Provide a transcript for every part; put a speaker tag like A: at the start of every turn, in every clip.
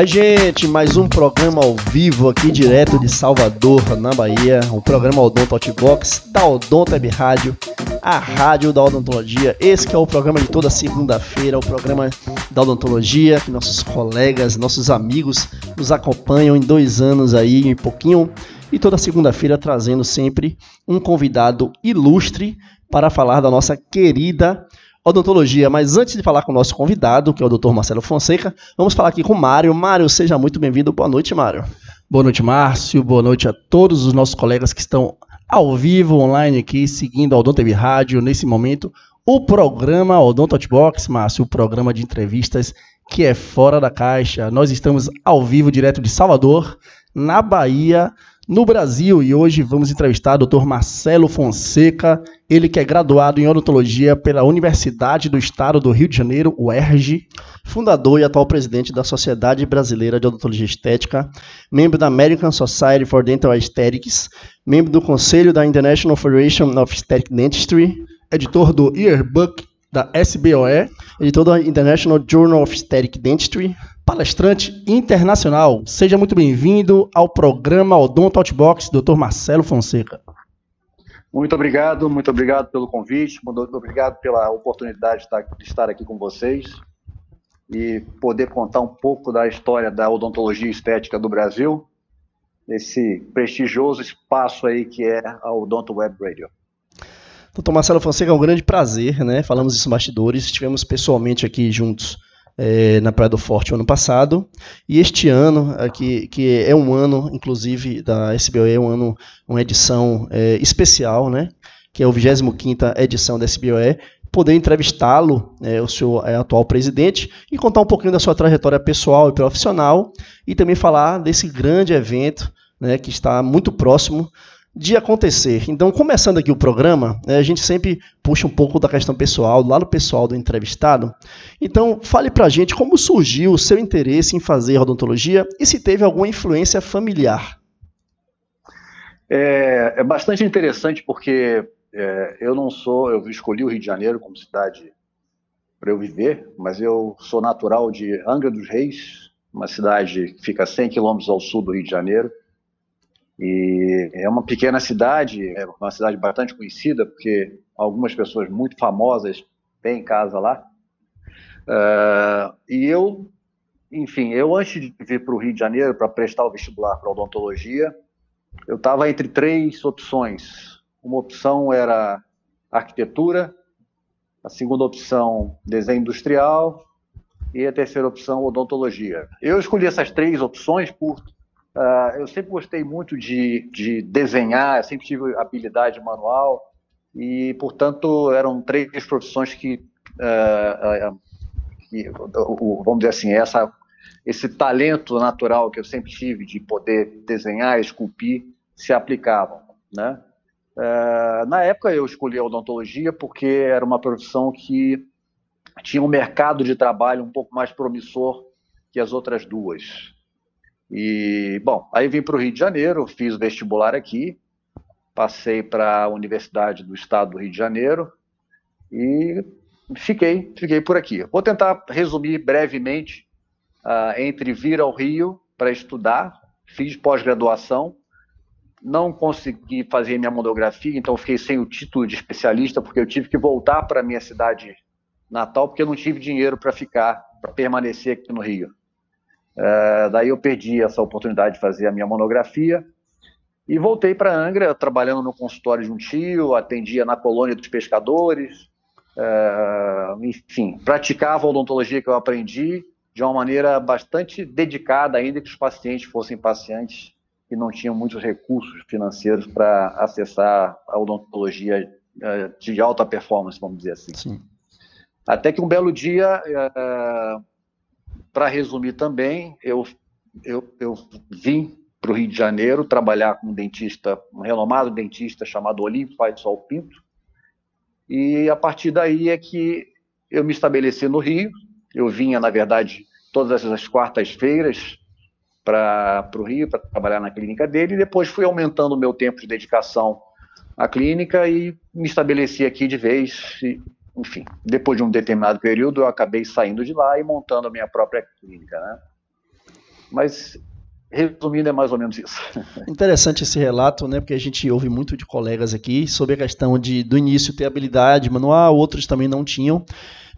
A: A gente, mais um programa ao vivo aqui direto de Salvador, na Bahia. O programa Odonto Outbox da Odonto Web Rádio, a rádio da odontologia. Esse que é o programa de toda segunda-feira, o programa da odontologia, que nossos colegas, nossos amigos nos acompanham em dois anos aí, em pouquinho. E toda segunda-feira trazendo sempre um convidado ilustre para falar da nossa querida odontologia. Mas antes de falar com o nosso convidado, que é o Dr. Marcelo Fonseca, vamos falar aqui com o Mário. Mário, seja muito bem-vindo. Boa noite, Mário.
B: Boa noite, Márcio. Boa noite a todos os nossos colegas que estão ao vivo, online aqui, seguindo a Odonto Rádio nesse momento. O programa Odonto Hotbox, Márcio, o programa de entrevistas que é fora da caixa. Nós estamos ao vivo, direto de Salvador, na Bahia, no Brasil. E hoje vamos entrevistar o Dr. Marcelo Fonseca, ele que é graduado em odontologia pela Universidade do Estado do Rio de Janeiro, UERJ,
A: fundador e atual presidente da Sociedade Brasileira de Odontologia Estética, membro da American Society for Dental Aesthetics, membro do Conselho da International Federation of Aesthetic Dentistry,
B: editor do Yearbook da SBOE,
A: editor da International Journal of Aesthetic Dentistry,
B: palestrante internacional. Seja muito bem-vindo ao programa Odonto Outbox, Dr. Marcelo Fonseca.
C: Muito obrigado, muito obrigado pelo convite, muito obrigado pela oportunidade de estar aqui com vocês e poder contar um pouco da história da odontologia estética do Brasil, esse prestigioso espaço aí que é a Odonto Web Radio.
A: Doutor Marcelo Fonseca, é um grande prazer, né? Falamos isso bastidores, estivemos pessoalmente aqui juntos é, na Praia do Forte o ano passado. E este ano, aqui, que é um ano, inclusive, da SBOE, é um ano, uma edição é, especial, né? Que é a 25 edição da SBOE, poder entrevistá-lo, é, o seu é, atual presidente, e contar um pouquinho da sua trajetória pessoal e profissional, e também falar desse grande evento né, que está muito próximo de acontecer. Então, começando aqui o programa, né, a gente sempre puxa um pouco da questão pessoal, do lado pessoal do entrevistado. Então, fale pra gente como surgiu o seu interesse em fazer odontologia e se teve alguma influência familiar.
C: É, é bastante interessante porque é, eu não sou, eu escolhi o Rio de Janeiro como cidade para eu viver, mas eu sou natural de Angra dos Reis, uma cidade que fica a 100 quilômetros ao sul do Rio de Janeiro. E é uma pequena cidade, é uma cidade bastante conhecida, porque algumas pessoas muito famosas têm casa lá. Uh, e eu, enfim, eu antes de vir para o Rio de Janeiro para prestar o vestibular para odontologia, eu estava entre três opções. Uma opção era arquitetura, a segunda opção desenho industrial e a terceira opção odontologia. Eu escolhi essas três opções por Uh, eu sempre gostei muito de, de desenhar, sempre tive habilidade manual e, portanto, eram três profissões que, uh, uh, que vamos dizer assim, essa, esse talento natural que eu sempre tive de poder desenhar, esculpir, se aplicavam, né? na época eu escolhi a odontologia porque era uma profissão que tinha um mercado de trabalho um pouco mais promissor que as outras duas. E, bom, aí vim para o Rio de Janeiro, fiz vestibular aqui, passei para a Universidade do Estado do Rio de Janeiro e fiquei, fiquei por aqui. Vou tentar resumir brevemente uh, entre vir ao Rio para estudar, fiz pós-graduação, não consegui fazer minha monografia, então fiquei sem o título de especialista, porque eu tive que voltar para a minha cidade natal, porque eu não tive dinheiro para ficar, para permanecer aqui no Rio. Uh, daí eu perdi essa oportunidade de fazer a minha monografia e voltei para Angra, trabalhando no consultório de um tio, atendia na colônia dos pescadores, uh, enfim, praticava a odontologia que eu aprendi de uma maneira bastante dedicada, ainda que os pacientes fossem pacientes que não tinham muitos recursos financeiros para acessar a odontologia uh, de alta performance, vamos dizer assim. Sim. Até que um belo dia para resumir também, eu, eu, eu vim para o Rio de Janeiro trabalhar com um dentista, um renomado dentista chamado Olímpio Sol Pinto, e a partir daí é que eu me estabeleci no Rio. Eu vinha, na verdade, todas as quartas-feiras para o Rio para trabalhar na clínica dele, e depois fui aumentando o meu tempo de dedicação à clínica e me estabeleci aqui de vez. E enfim, depois de um determinado período, eu acabei saindo de lá e montando a minha própria clínica, né? Mas Resumindo, é mais ou menos isso.
A: Interessante esse relato, né? Porque a gente ouve muito de colegas aqui sobre a questão de do início ter habilidade manual, outros também não tinham.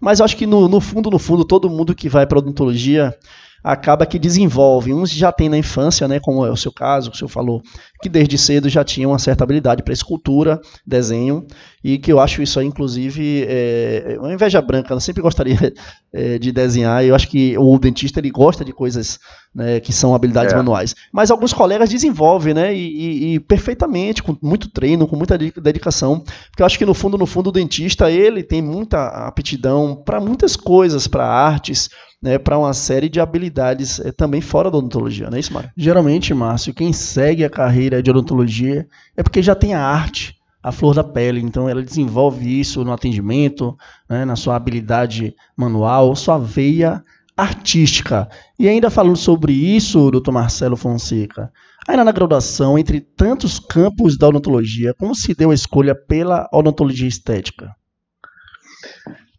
A: Mas eu acho que no, no fundo, no fundo, todo mundo que vai para odontologia acaba que desenvolve. Uns já tem na infância, né, como é o seu caso, o senhor falou, que desde cedo já tinha uma certa habilidade para escultura, desenho, e que eu acho isso aí, inclusive, é, é uma inveja branca. Eu sempre gostaria é, de desenhar, e eu acho que o dentista ele gosta de coisas né, que são habilidades é. manuais. Mas alguns colegas desenvolvem, né, e, e, e, perfeitamente, com muito treino, com muita dedicação, porque eu acho que no fundo, no fundo, o dentista ele tem muita aptidão para muitas coisas, para artes, né, para uma série de habilidades é, também fora da odontologia, não é isso, Mário?
B: Geralmente, Márcio, quem segue a carreira de odontologia é porque já tem a arte, a flor da pele, então ela desenvolve isso no atendimento, né, na sua habilidade manual, sua veia artística. E ainda falando sobre isso, doutor Marcelo Fonseca, ainda na graduação, entre tantos campos da odontologia, como se deu a escolha pela odontologia estética?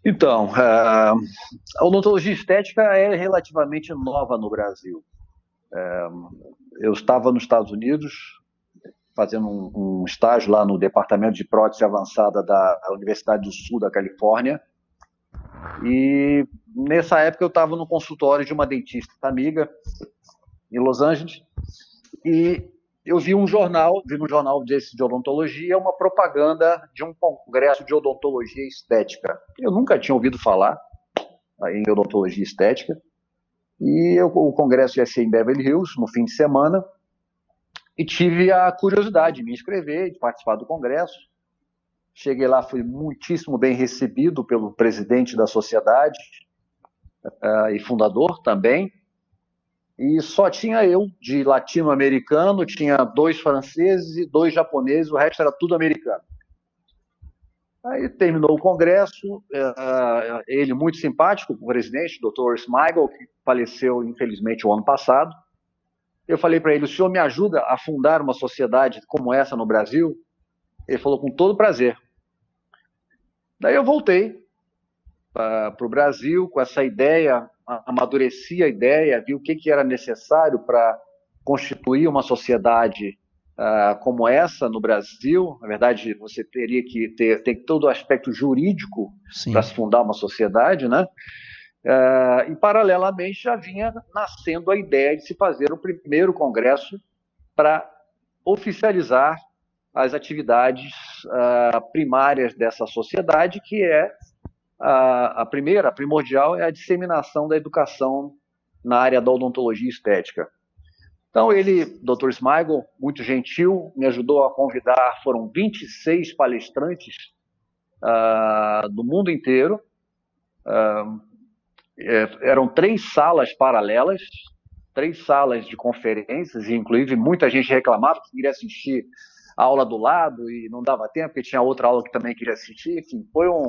C: Então, a odontologia estética é relativamente nova no Brasil. É, eu estava nos Estados Unidos fazendo um, um estágio lá no departamento de prótese avançada da Universidade do Sul da Califórnia. E nessa época eu estava no consultório de uma dentista amiga em Los Angeles e eu vi um jornal, vi no jornal desse de odontologia, uma propaganda de um congresso de odontologia estética. Eu nunca tinha ouvido falar em odontologia estética. E eu, o congresso ia ser em Beverly Hills, no fim de semana, e tive a curiosidade de me inscrever, de participar do congresso. Cheguei lá, fui muitíssimo bem recebido pelo presidente da sociedade uh, e fundador também, e só tinha eu de latino-americano, tinha dois franceses e dois japoneses, o resto era tudo americano. Aí terminou o congresso, é, ele muito simpático, o presidente, o Dr. Smigel, que faleceu infelizmente o ano passado. Eu falei para ele: o senhor me ajuda a fundar uma sociedade como essa no Brasil? Ele falou: com todo prazer. Daí eu voltei para o Brasil com essa ideia amadureci a ideia, vi o que, que era necessário para constituir uma sociedade uh, como essa no Brasil. Na verdade, você teria que ter, ter todo o aspecto jurídico para se fundar uma sociedade, né? Uh, e, paralelamente, já vinha nascendo a ideia de se fazer o primeiro congresso para oficializar as atividades uh, primárias dessa sociedade, que é a, a primeira, a primordial, é a disseminação da educação na área da odontologia estética. Então, ele, Dr. Smigel, muito gentil, me ajudou a convidar, foram 26 palestrantes uh, do mundo inteiro. Uh, eram três salas paralelas, três salas de conferências, e inclusive muita gente reclamava que queria assistir a aula do lado e não dava tempo, porque tinha outra aula que também queria assistir. Enfim, foi um,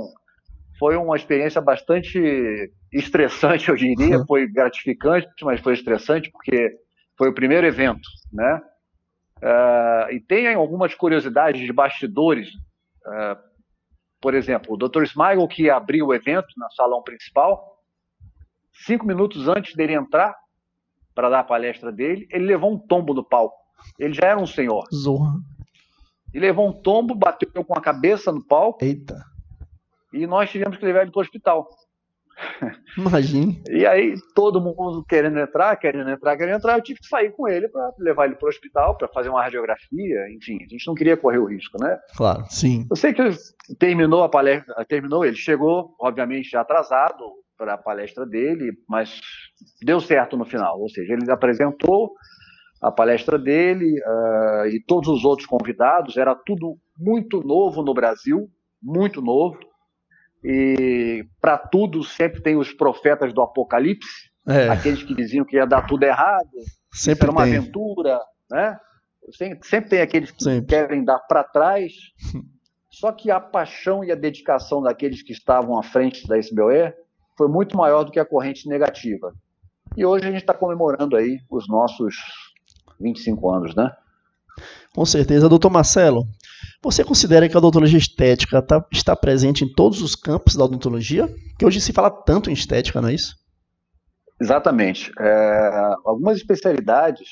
C: foi uma experiência bastante estressante, eu diria. Uhum. Foi gratificante, mas foi estressante porque foi o primeiro evento, né? Uh, e tem algumas curiosidades de bastidores. Uh, por exemplo, o Dr. Smigel, que abriu o evento na salão principal, cinco minutos antes dele entrar para dar a palestra dele, ele levou um tombo no palco. Ele já era um senhor.
A: Zorra.
C: Ele levou um tombo, bateu com a cabeça no palco.
A: Eita
C: e nós tivemos que levar ele para o hospital.
A: Imagine.
C: E aí, todo mundo querendo entrar, querendo entrar, querendo entrar, eu tive que sair com ele para levar ele para o hospital, para fazer uma radiografia, enfim, a gente não queria correr o risco, né?
A: Claro, sim.
C: Eu sei que terminou a palestra, terminou, ele chegou, obviamente, já atrasado para a palestra dele, mas deu certo no final, ou seja, ele apresentou a palestra dele uh, e todos os outros convidados, era tudo muito novo no Brasil, muito novo, e para tudo sempre tem os profetas do Apocalipse, é. aqueles que diziam que ia dar tudo errado,
A: sempre
C: era uma
A: tem.
C: aventura, né? Sempre, sempre tem aqueles que sempre. querem dar para trás. Só que a paixão e a dedicação daqueles que estavam à frente da SBOE foi muito maior do que a corrente negativa. E hoje a gente está comemorando aí os nossos 25 anos, né?
A: Com certeza, doutor Marcelo. Você considera que a odontologia estética tá, está presente em todos os campos da odontologia? Que hoje se fala tanto em estética, não é isso?
C: Exatamente. É, algumas especialidades,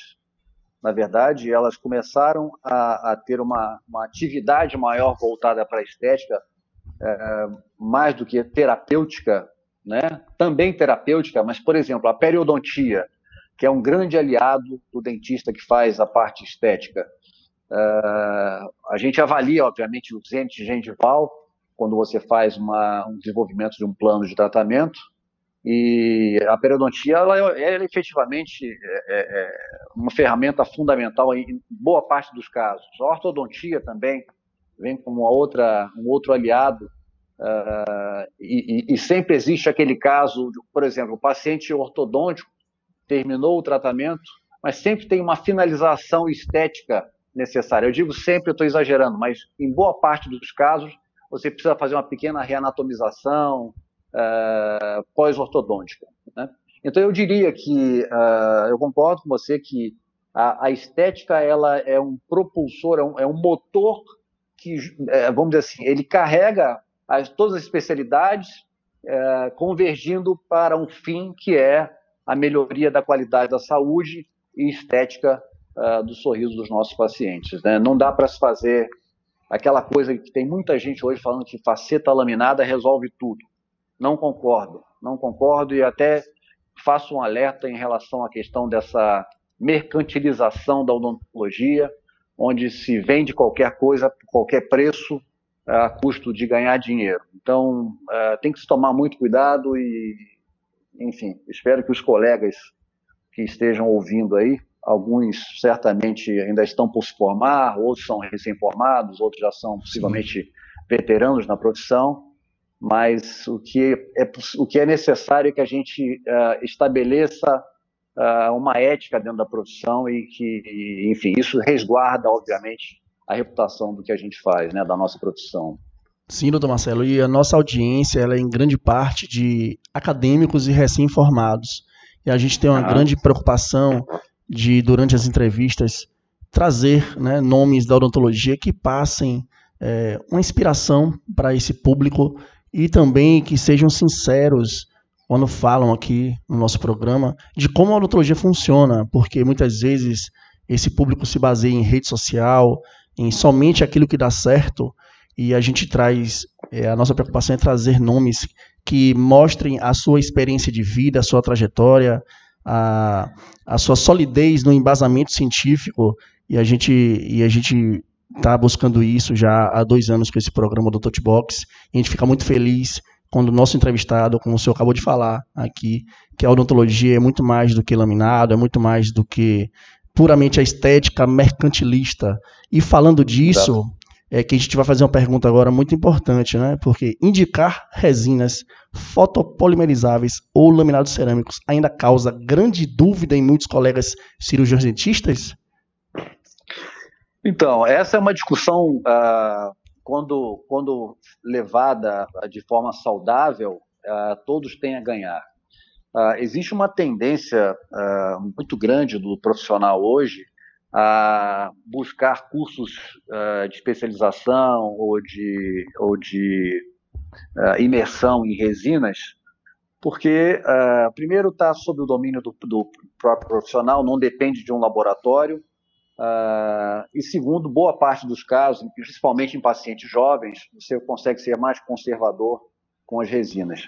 C: na verdade, elas começaram a, a ter uma, uma, atividade maior voltada para a estética, é, mais do que terapêutica, né? também terapêutica, mas, por exemplo, a periodontia, que é um grande aliado do dentista que faz a parte estética. Uh, a gente avalia, obviamente, o dente gengival quando você faz uma, um desenvolvimento de um plano de tratamento, e a periodontia, ela, é, ela efetivamente é, é, é, uma ferramenta fundamental em boa parte dos casos. A ortodontia também vem como uma outra, um outro aliado, uh, e, e, sempre existe aquele caso, por exemplo, o paciente ortodôntico terminou o tratamento, mas sempre tem uma finalização estética necessária. Eu digo sempre, estou exagerando, mas em boa parte dos casos você precisa fazer uma pequena reanatomização, uh, pós-ortodôntica. Né? Então eu diria que uh, eu concordo com você que a, a, estética ela é um propulsor, é um, é um motor que, é, vamos dizer assim, ele carrega as, todas as especialidades é, convergindo para um fim que é a melhoria da qualidade da saúde e estética uh, do sorriso dos nossos pacientes. Né? Não dá para se fazer aquela coisa que tem muita gente hoje falando que faceta laminada resolve tudo. Não concordo, não concordo e até faço um alerta em relação à questão dessa mercantilização da odontologia, onde se vende qualquer coisa por qualquer preço a custo de ganhar dinheiro. Então, uh, tem que se tomar muito cuidado e, enfim, espero que os colegas que estejam ouvindo aí, alguns certamente ainda estão por se formar, outros são recém-formados, outros já são possivelmente Sim. veteranos na profissão, mas o que é, o que é necessário é que a gente uh, estabeleça uh, uma ética dentro da profissão e que, enfim, isso resguarda, obviamente, a reputação do que a gente faz, né, da nossa profissão.
B: Sim, doutor Marcelo, e a nossa audiência ela é em grande parte de acadêmicos e recém-formados. E a gente tem uma ah. grande preocupação de, durante as entrevistas, trazer né, nomes da odontologia que passem é, uma inspiração para esse público e também que sejam sinceros quando falam aqui no nosso programa de como a odontologia funciona, porque muitas vezes esse público se baseia em rede social, em somente aquilo que dá certo, e a gente traz, é, a nossa preocupação é trazer nomes que mostrem a sua experiência de vida, a sua trajetória, a, a sua solidez no embasamento científico, e a gente, e a gente está buscando isso já há dois anos com esse programa do Touchbox. E a gente fica muito feliz quando o nosso entrevistado, como o senhor acabou de falar aqui, que a odontologia é muito mais do que laminado, é muito mais do que puramente a estética mercantilista. E falando disso, Exato. é que a gente vai fazer uma pergunta agora muito importante, né? Porque indicar resinas fotopolimerizáveis ou laminados cerâmicos ainda causa grande dúvida em muitos colegas cirurgiões dentistas?
C: Então, essa é uma discussão uh, quando, quando levada de forma saudável, uh, todos têm a ganhar. Uh, existe uma tendência muito grande do profissional hoje a buscar cursos de especialização ou de, ou de imersão em resinas, porque, primeiro, está sob o domínio do, do próprio profissional, não depende de um laboratório, Uh, e segundo, boa parte dos casos, principalmente em pacientes jovens, você consegue ser mais conservador com as resinas.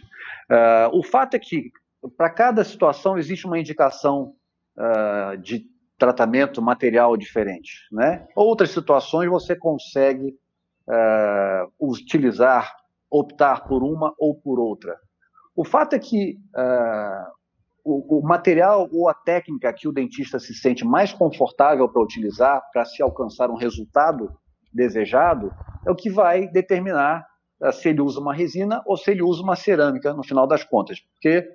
C: Uh, o fato é que, para cada situação, existe uma indicação uh, de tratamento material diferente. Né? Outras situações, você consegue utilizar, optar por uma ou por outra. O fato é que o, o, material ou a técnica que o dentista se sente mais confortável para utilizar para se alcançar um resultado desejado é o que vai determinar uh, se ele usa uma resina ou se ele usa uma cerâmica no final das contas, porque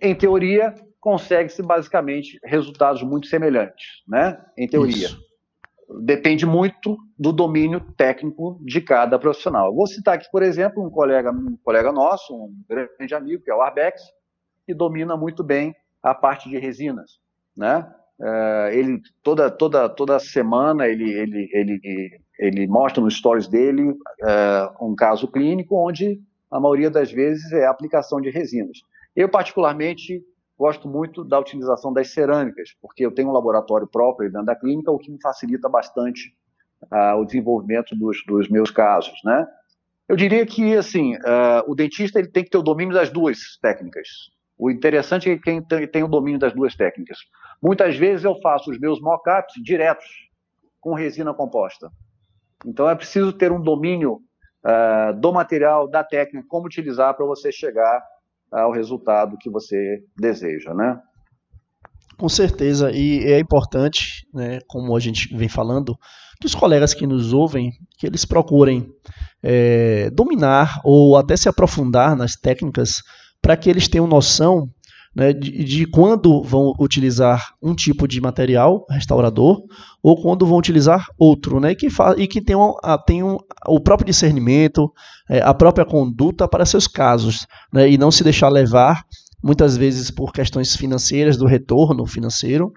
C: em teoria consegue-se basicamente resultados muito semelhantes, né? Em teoria. Isso. Depende muito do domínio técnico de cada profissional. vou citar aqui, por exemplo, um colega, um colega nosso, um grande amigo, que é o Arbex, que domina muito bem a parte de resinas, né? É, ele toda toda toda semana ele ele ele ele mostra nos stories dele é, um caso clínico onde a maioria das vezes é a aplicação de resinas. Eu particularmente gosto muito da utilização das cerâmicas, porque eu tenho um laboratório próprio dentro da clínica, o que me facilita bastante uh, o desenvolvimento dos, dos, meus casos, né? Eu diria que, assim, uh, o dentista ele tem que ter o domínio das duas técnicas. O interessante é quem tem o domínio das duas técnicas. Muitas vezes eu faço os meus mock-ups diretos com resina composta. Então é preciso ter um domínio uh, do material, da técnica, como utilizar para você chegar ao resultado que você deseja, né?
A: Com certeza, e é importante, né, como a gente vem falando, que os colegas que nos ouvem, que eles procurem é, dominar ou até se aprofundar nas técnicas para que eles tenham noção né, de, de, quando vão utilizar um tipo de material restaurador ou quando vão utilizar outro, né, e que, e que tenham, tenham o próprio discernimento, é, a própria conduta para seus casos, né, e não se deixar levar muitas vezes por questões financeiras do retorno financeiro,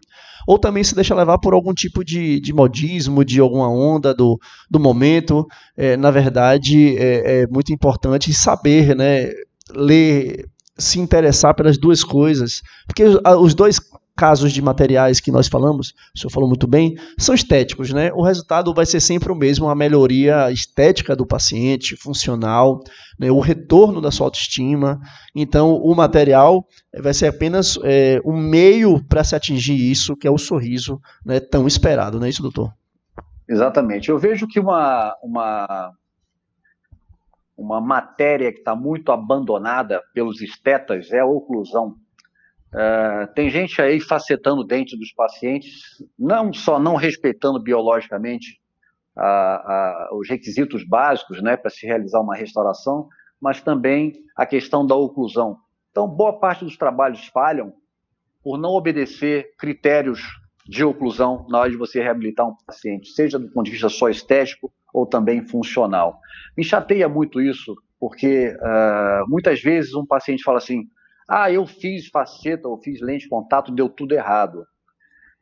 A: ou também se deixar levar por algum tipo de, de modismo, de alguma onda do, do momento. É, na verdade, é, é muito importante saber, né, ler se interessar pelas duas coisas. Porque os dois casos de materiais que nós falamos, o senhor falou muito bem, são estéticos, né? O resultado vai ser sempre o mesmo, a melhoria estética do paciente, funcional, né? o retorno da sua autoestima. Então, o material vai ser apenas é, um meio para se atingir isso, que é o sorriso né, tão esperado, não é isso, doutor?
C: Exatamente. Eu vejo que uma, uma uma matéria que está muito abandonada pelos estetas é a oclusão. Uh, tem gente aí facetando o dente dos pacientes, não só não respeitando biologicamente os requisitos básicos né, para se realizar uma restauração, mas também a questão da oclusão. Então, boa parte dos trabalhos falham por não obedecer critérios de oclusão na hora de você reabilitar um paciente, seja do ponto de vista só estético ou também funcional. Me chateia muito isso, porque uh, muitas vezes um paciente fala assim: ah, eu fiz faceta ou fiz lente de contato, deu tudo errado.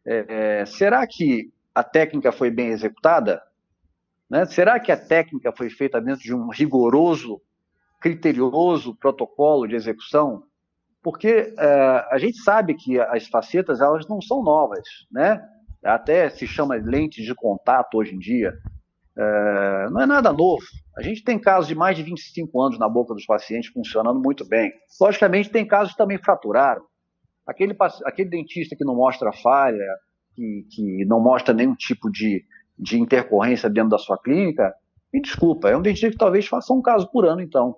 C: É, é, será que a técnica foi bem executada? Né? Será que a técnica foi feita dentro de um rigoroso, criterioso protocolo de execução? Porque uh, a gente sabe que as facetas elas não são novas, né? Até se chama lentes de contato hoje em dia. É, não é nada novo. A gente tem casos de mais de 25 anos na boca dos pacientes funcionando muito bem. Logicamente, tem casos que também fraturaram. Aquele, aquele dentista que não mostra falha, que, que não mostra nenhum tipo de, de intercorrência dentro da sua clínica, me desculpa, é um dentista que talvez faça um caso por ano, então.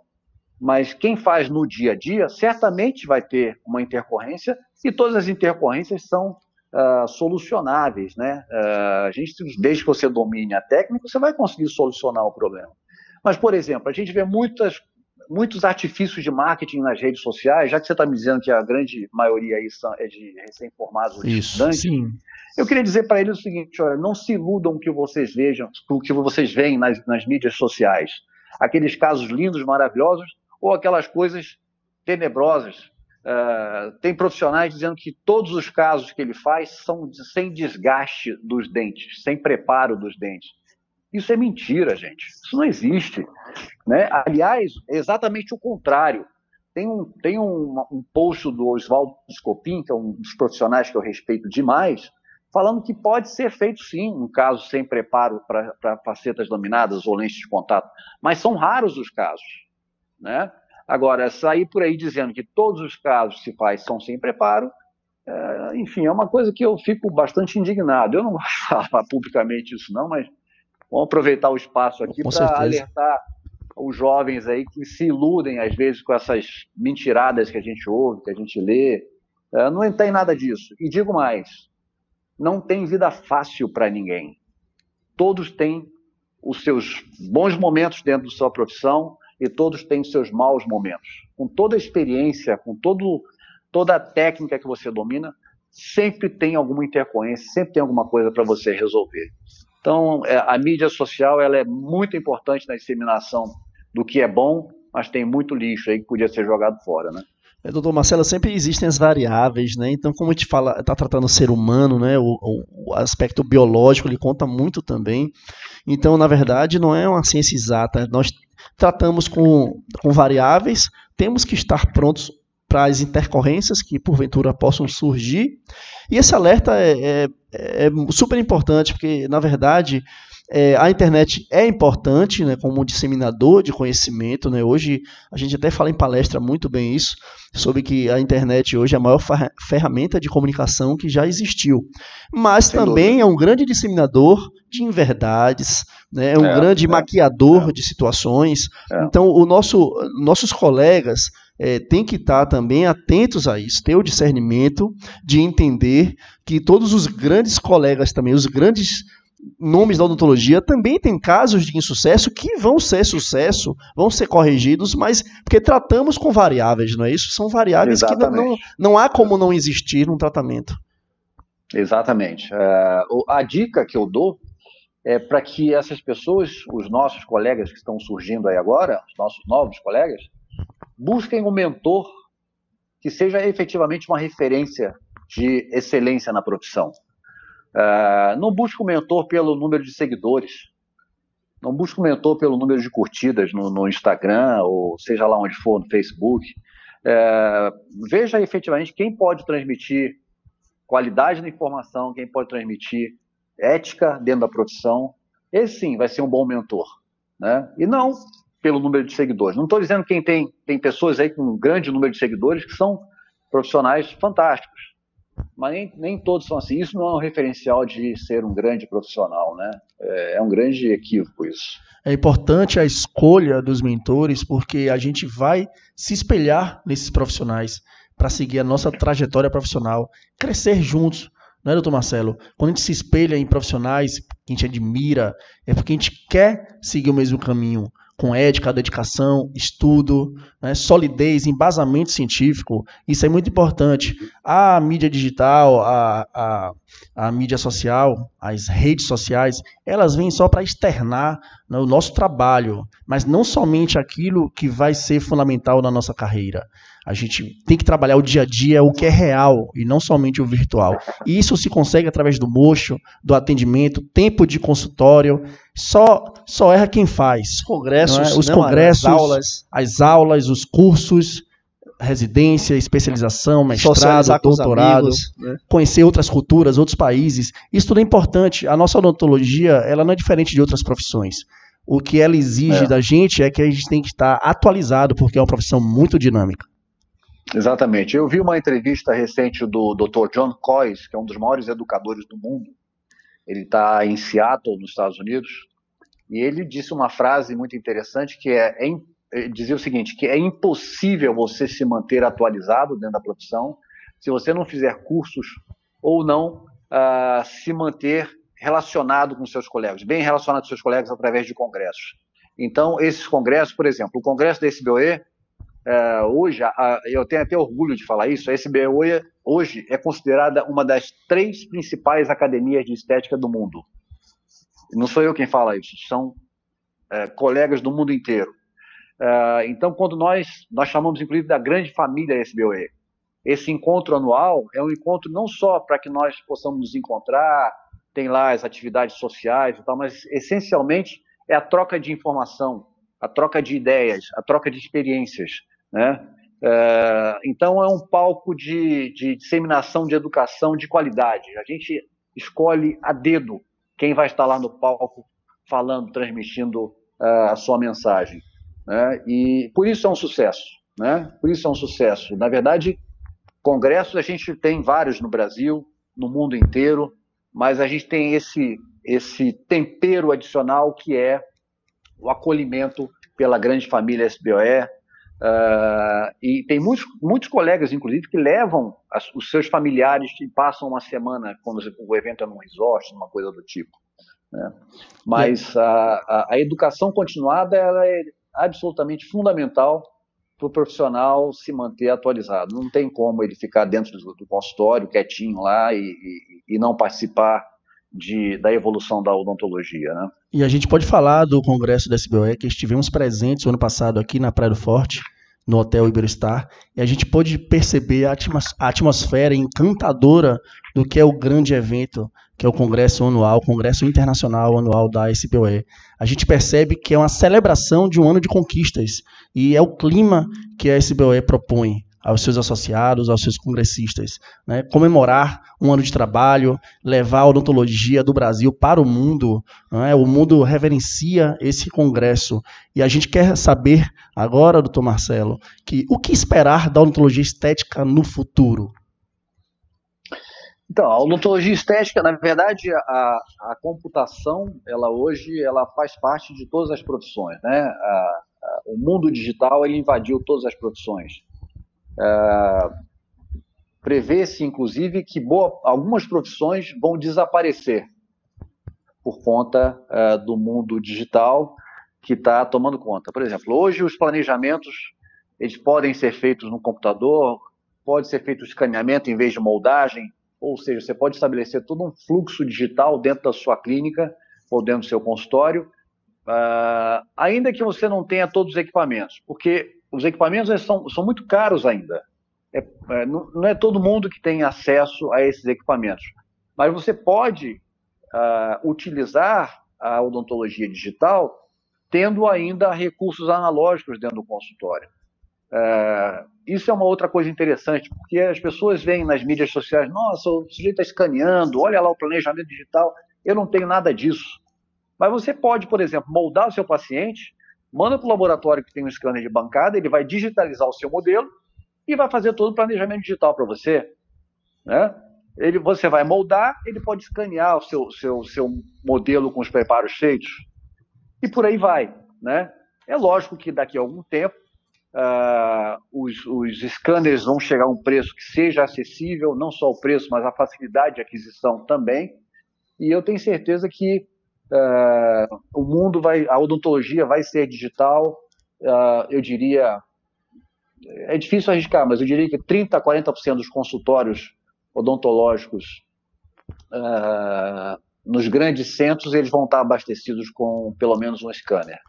C: Mas quem faz no dia a dia, certamente vai ter uma intercorrência, e todas as intercorrências são uh, solucionáveis, né? Uh, a gente, desde que você domine a técnica, você vai conseguir solucionar o problema. Mas, por exemplo, a gente vê muitas, muitos artifícios de marketing nas redes sociais, já que você está me dizendo que a grande maioria aí é de recém-formados estudantes, sim. eu queria dizer para eles o seguinte, olha, não se iludam que vocês vejam, o que vocês veem nas, nas mídias sociais. Aqueles casos lindos, maravilhosos, ou aquelas coisas tenebrosas Uh, tem profissionais dizendo que todos os casos que ele faz são sem desgaste dos dentes, sem preparo dos dentes. Isso é mentira, gente. Isso não existe. Né? Aliás, é exatamente o contrário. Tem um, tem um, um post do Oswaldo Scopin, que é um dos profissionais que eu respeito demais, falando que pode ser feito sim um caso sem preparo para facetas laminadas ou lentes de contato, mas são raros os casos. Né? Agora, sair por aí dizendo que todos os casos que se faz são sem preparo, é, enfim, é uma coisa que eu fico bastante indignado. Eu não vou falar publicamente isso não, mas vamos aproveitar o espaço aqui para alertar os jovens aí que se iludem às vezes com essas mentiradas que a gente ouve, que a gente lê. É, não tem nada disso. E digo mais, não tem vida fácil para ninguém. Todos têm os seus bons momentos dentro da sua profissão e todos têm seus maus momentos. Com toda a experiência, com todo, toda a técnica que você domina, sempre tem alguma intercorrência, sempre tem alguma coisa para você resolver. Então, é, a mídia social ela é muito importante na disseminação do que é bom, mas tem muito lixo aí que podia ser jogado fora, né?
A: É, doutor Marcelo, sempre existem as variáveis, né? Então, como a gente fala, está tratando o ser humano, né? O, o, aspecto biológico ele conta muito também. Então, na verdade, não é uma ciência exata. Nós tratamos com, com variáveis, temos que estar prontos para as intercorrências que porventura possam surgir. E esse alerta é, é, é super importante, porque, na verdade, é, a internet é importante né, como disseminador de conhecimento. Né? Hoje a gente até fala em palestra muito bem isso, sobre que a internet hoje é a maior ferramenta de comunicação que já existiu. Mas Sem também dúvida. é um grande disseminador de inverdades, né? é um é, grande é, maquiador é. de situações. É. Então, o nosso, nossos colegas é, têm que estar também atentos a isso, ter o discernimento de entender que todos os grandes colegas também, os grandes nomes da odontologia também tem casos de insucesso que vão ser sucesso, vão ser corrigidos, mas porque tratamos com variáveis, não é isso? São variáveis Exatamente. que não, não, não há como não existir num tratamento.
C: Exatamente. Uh, a dica que eu dou é para que essas pessoas, os nossos colegas que estão surgindo aí agora, os nossos novos colegas, busquem um mentor que seja efetivamente uma referência de excelência na profissão. Uh, não busque um mentor pelo número de seguidores. Não busque um mentor pelo número de curtidas no, no Instagram, ou seja lá onde for, no Facebook. Uh, veja efetivamente quem pode transmitir qualidade da informação, quem pode transmitir ética dentro da profissão. Esse sim vai ser um bom mentor. Né? E não pelo número de seguidores. Não estou dizendo que quem tem, tem pessoas aí com um grande número de seguidores que são profissionais fantásticos mas nem, nem todos são assim. Isso não é um referencial de ser um grande profissional, né? É, é um grande equívoco isso.
A: É importante a escolha dos mentores, porque a gente vai se espelhar nesses profissionais para seguir a nossa trajetória profissional, crescer juntos, não é, doutor Marcelo? Quando a gente se espelha em profissionais que a gente admira, é porque a gente quer seguir o mesmo caminho com ética, dedicação, estudo, né, solidez, embasamento científico. Isso é muito importante. A mídia digital, a, a, a mídia social, as redes sociais, elas vêm só para externar né, o nosso trabalho, mas não somente aquilo que vai ser fundamental na nossa carreira. A gente tem que trabalhar o dia a dia, o que é real e não somente o virtual. E isso se consegue através do mocho, do atendimento, tempo de consultório. Só só erra quem faz.
B: Congressos,
A: é? os não, congressos, as aulas. as aulas, os cursos, residência, especialização, mestrado, doutorado, amigos, né? conhecer outras culturas, outros países. Isso tudo é importante. A nossa odontologia, ela não é diferente de outras profissões. O que ela exige é. da gente é que a gente tem que estar atualizado, porque é uma profissão muito dinâmica.
C: Exatamente. Eu vi uma entrevista recente do Dr. John Coyce, que é um dos maiores educadores do mundo. Ele está em Seattle, nos Estados Unidos, e ele disse uma frase muito interessante que é, é dizia o seguinte, que é impossível você se manter atualizado dentro da profissão se você não fizer cursos ou não uh, se manter relacionado com seus colegas, bem relacionado com seus colegas através de congressos. Então, esses congressos, por exemplo, o congresso da SBOE é, hoje, a, eu tenho até orgulho de falar isso, a SBOE hoje é considerada uma das três principais academias de estética do mundo. Não sou eu quem fala isso, são é, colegas do mundo inteiro. É, então, quando nós, nós chamamos inclusive da grande família SBOE, esse encontro anual é um encontro não só para que nós possamos nos encontrar, tem lá as atividades sociais e tal, mas essencialmente é a troca de informação, a troca de ideias, a troca de experiências. Né? É, então, é um palco de, de, disseminação de educação de qualidade. A gente escolhe a dedo quem vai estar lá no palco falando, transmitindo uh, a sua mensagem. Né? E por isso é um sucesso. Né? Por isso é um sucesso. Na verdade, congressos a gente tem vários no Brasil, no mundo inteiro, mas a gente tem esse, esse tempero adicional que é o acolhimento pela grande família SBOE. Uh, e tem muitos, muitos colegas, inclusive, que levam as, os seus familiares e passam uma semana quando o evento é num resort, uma coisa do tipo. Né? Mas a, a, a, educação continuada ela é absolutamente fundamental para o profissional se manter atualizado. Não tem como ele ficar dentro do, do consultório, quietinho lá e, e, e não participar de, da evolução da odontologia. Né?
A: E a gente pode falar do congresso da SBOE, que estivemos presentes o ano passado aqui na Praia do Forte, no Hotel Iberostar, e a gente pôde perceber a, atmosfera encantadora do que é o grande evento, que é o Congresso Anual, Congresso Internacional Anual da SBOE. A gente percebe que é uma celebração de um ano de conquistas, e é o clima que a SBOE propõe
B: aos seus associados, aos seus congressistas. Né? Comemorar um ano de trabalho, levar a odontologia do Brasil para o mundo. Né? O mundo reverencia esse congresso. E a gente quer saber agora, doutor Marcelo, que o que esperar da odontologia estética no futuro?
C: Então, a odontologia estética, na verdade, a, a computação, ela hoje, ela faz parte de todas as profissões, né? A, a, o mundo digital, ele invadiu todas as profissões. É, Prevê-se, inclusive, que boa, algumas profissões vão desaparecer por conta é, do mundo digital que está tomando conta. Por exemplo, hoje os planejamentos, eles podem ser feitos no computador, pode ser feito o escaneamento em vez de moldagem, ou seja, você pode estabelecer todo um fluxo digital dentro da sua clínica ou dentro do seu consultório, uh, ainda que você não tenha todos os equipamentos, porque os equipamentos são, são muito caros ainda. É, é, não, não, é todo mundo que tem acesso a esses equipamentos, mas você pode uh, utilizar a odontologia digital tendo ainda recursos analógicos dentro do consultório. É, isso é uma outra coisa interessante, porque as pessoas veem nas mídias sociais, nossa, o sujeito está escaneando, olha lá o planejamento digital. Eu não tenho nada disso. Mas você pode, por exemplo, moldar o seu paciente, manda para o laboratório que tem um scanner de bancada, ele vai digitalizar o seu modelo e vai fazer todo o planejamento digital para você. Né? Ele, você vai moldar, ele pode escanear o seu, seu, seu modelo com os preparos feitos e por aí vai. Né? É lógico que daqui a algum tempo Uh, os, os scanners vão chegar a um preço que seja acessível, não só o preço, mas a facilidade de aquisição também. E eu tenho certeza que uh, o mundo vai, a odontologia vai ser digital. Uh, eu diria, é difícil arriscar, mas eu diria que 30 a 40% dos consultórios odontológicos nos grandes centros eles vão estar abastecidos com pelo menos um scanner.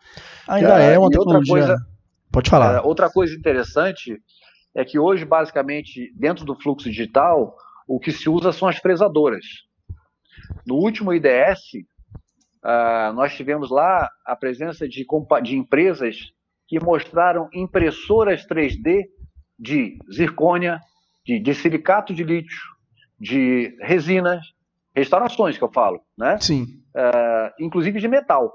B: Ainda é uma tecnologia. Outra coisa, Pode falar.
C: Outra coisa interessante é que hoje, basicamente, dentro do fluxo digital, o que se usa são as fresadoras. No último IDS, uh, nós tivemos lá a presença de, de empresas que mostraram impressoras 3D de zircônia, de, de silicato de lítio, de resinas, restaurações que eu falo, né?
B: Sim.
C: Uh, inclusive de metal.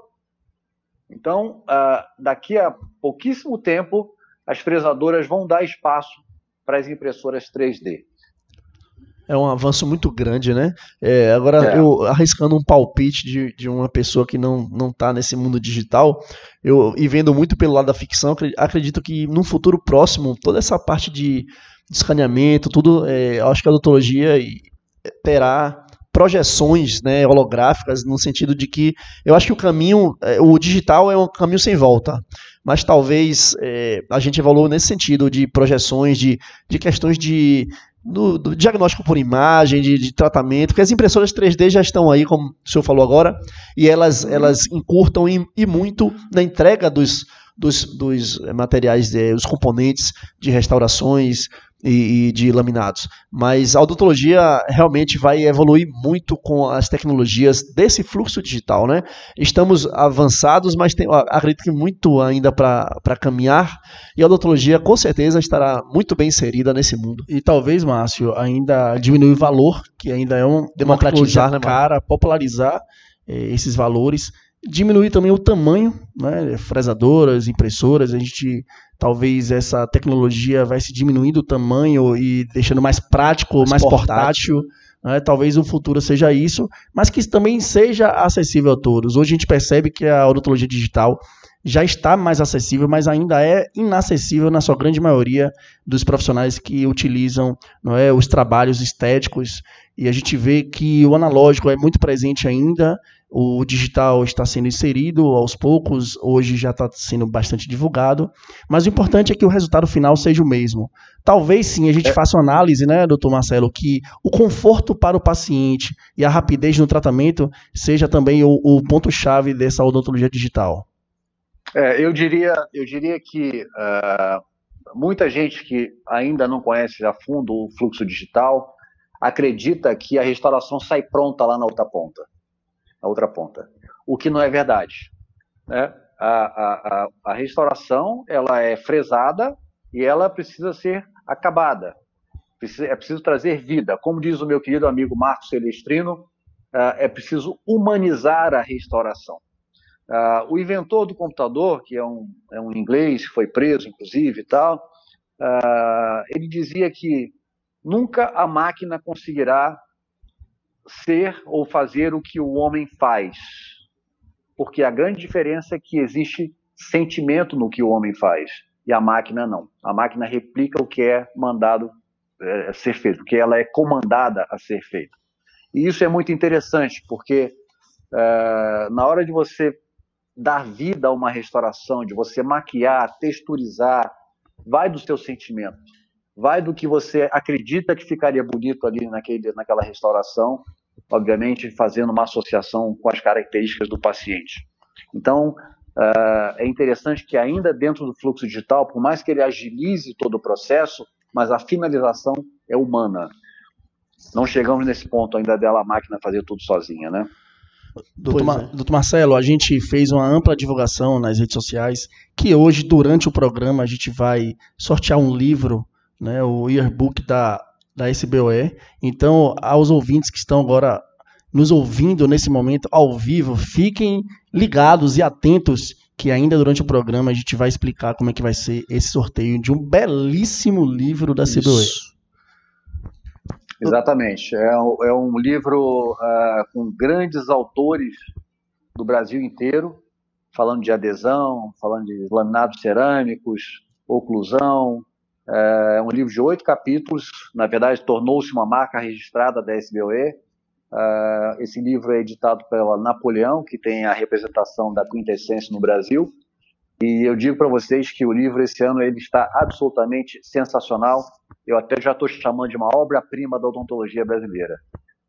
C: Então, uh, daqui a pouquíssimo tempo, as fresadoras vão dar espaço para as impressoras 3D.
B: É um avanço muito grande, né? É, agora, é. eu arriscando um palpite de, de uma pessoa que não não está nesse mundo digital, eu e vendo muito pelo lado da ficção, acredito que no futuro próximo, toda essa parte de, de escaneamento, tudo, é, eu acho que a odontologia terá projeções né, holográficas, no sentido de que eu acho que o caminho, é, o digital é um caminho sem volta, mas talvez é, a gente evolua nesse sentido de projeções, de, de questões de do, do diagnóstico por imagem, de, de, tratamento, porque as impressoras 3D já estão aí, como o senhor falou agora, e elas, elas encurtam e, e muito na entrega dos, dos, dos materiais, é, os componentes de restaurações, e, e, de laminados. Mas a odontologia realmente vai evoluir muito com as tecnologias desse fluxo digital, né? Estamos avançados, mas tem, acredito que muito ainda para caminhar e a odontologia com certeza estará muito bem inserida nesse mundo. E talvez, Márcio, ainda diminuir o valor, que ainda é um democratizar, né, cara, popularizar eh, esses valores diminuir também o tamanho, né? fresadoras, impressoras, a gente talvez essa tecnologia vai se diminuindo o tamanho e deixando mais prático, mais, mais portátil. portátil né? Talvez o futuro seja isso, mas que também seja acessível a todos. Hoje a gente percebe que a odontologia digital já está mais acessível, mas ainda é inacessível na sua grande maioria dos profissionais que utilizam não é, os trabalhos estéticos. E a gente vê que o analógico é muito presente ainda o digital está sendo inserido aos poucos, hoje já está sendo bastante divulgado, mas o importante é que o resultado final seja o mesmo. Talvez sim a gente é. faça uma análise, né, doutor Marcelo, que o conforto para o paciente e a rapidez no tratamento seja também o, o ponto-chave dessa odontologia digital.
C: É, eu, diria, eu diria que uh, muita gente que ainda não conhece a fundo o fluxo digital acredita que a restauração sai pronta lá na outra ponta a outra ponta. O que não é verdade. Né? A, a, a, restauração ela é fresada e ela precisa ser acabada. É preciso trazer vida. Como diz o meu querido amigo Marcos Celestrino, é, é preciso humanizar a restauração. Uh, o inventor do computador, que é um, é um inglês, foi preso, inclusive, e tal, uh, ele dizia que nunca a máquina conseguirá ser ou fazer o que o homem faz, porque a grande diferença é que existe sentimento no que o homem faz e a máquina não. A máquina replica o que é mandado é, ser feito, o que ela é comandada a ser feito. E isso é muito interessante, porque é, na hora de você dar vida a uma restauração, de você maquiar, texturizar, vai do seu sentimento, vai do que você acredita que ficaria bonito ali naquele, naquela restauração, obviamente fazendo uma associação com as características do paciente. Então, uh, é interessante que ainda dentro do fluxo digital, por mais que ele agilize todo o processo, mas a finalização é humana. Não chegamos nesse ponto ainda dela a máquina fazer tudo sozinha, né?
B: Doutor, Ma é. doutor, Marcelo, a gente fez uma ampla divulgação nas redes sociais que hoje, durante o programa, a gente vai sortear um livro, né, o yearbook da, da SBOE. Então, aos ouvintes que estão agora nos ouvindo nesse momento ao vivo, fiquem ligados e atentos que ainda durante o programa a gente vai explicar como é que vai ser esse sorteio de um belíssimo livro da CBOE.
C: Exatamente. É, um, é um livro uh, com grandes autores do Brasil inteiro, falando de adesão, falando de laminados cerâmicos, oclusão. É um livro de oito capítulos, na verdade, tornou-se uma marca registrada da SBOE. Uh, esse livro é editado pela Napoleão, que tem a representação da quintessência no Brasil. E eu digo para vocês que o livro esse ano ele está absolutamente sensacional. Eu até já estou chamando de uma obra-prima da odontologia brasileira.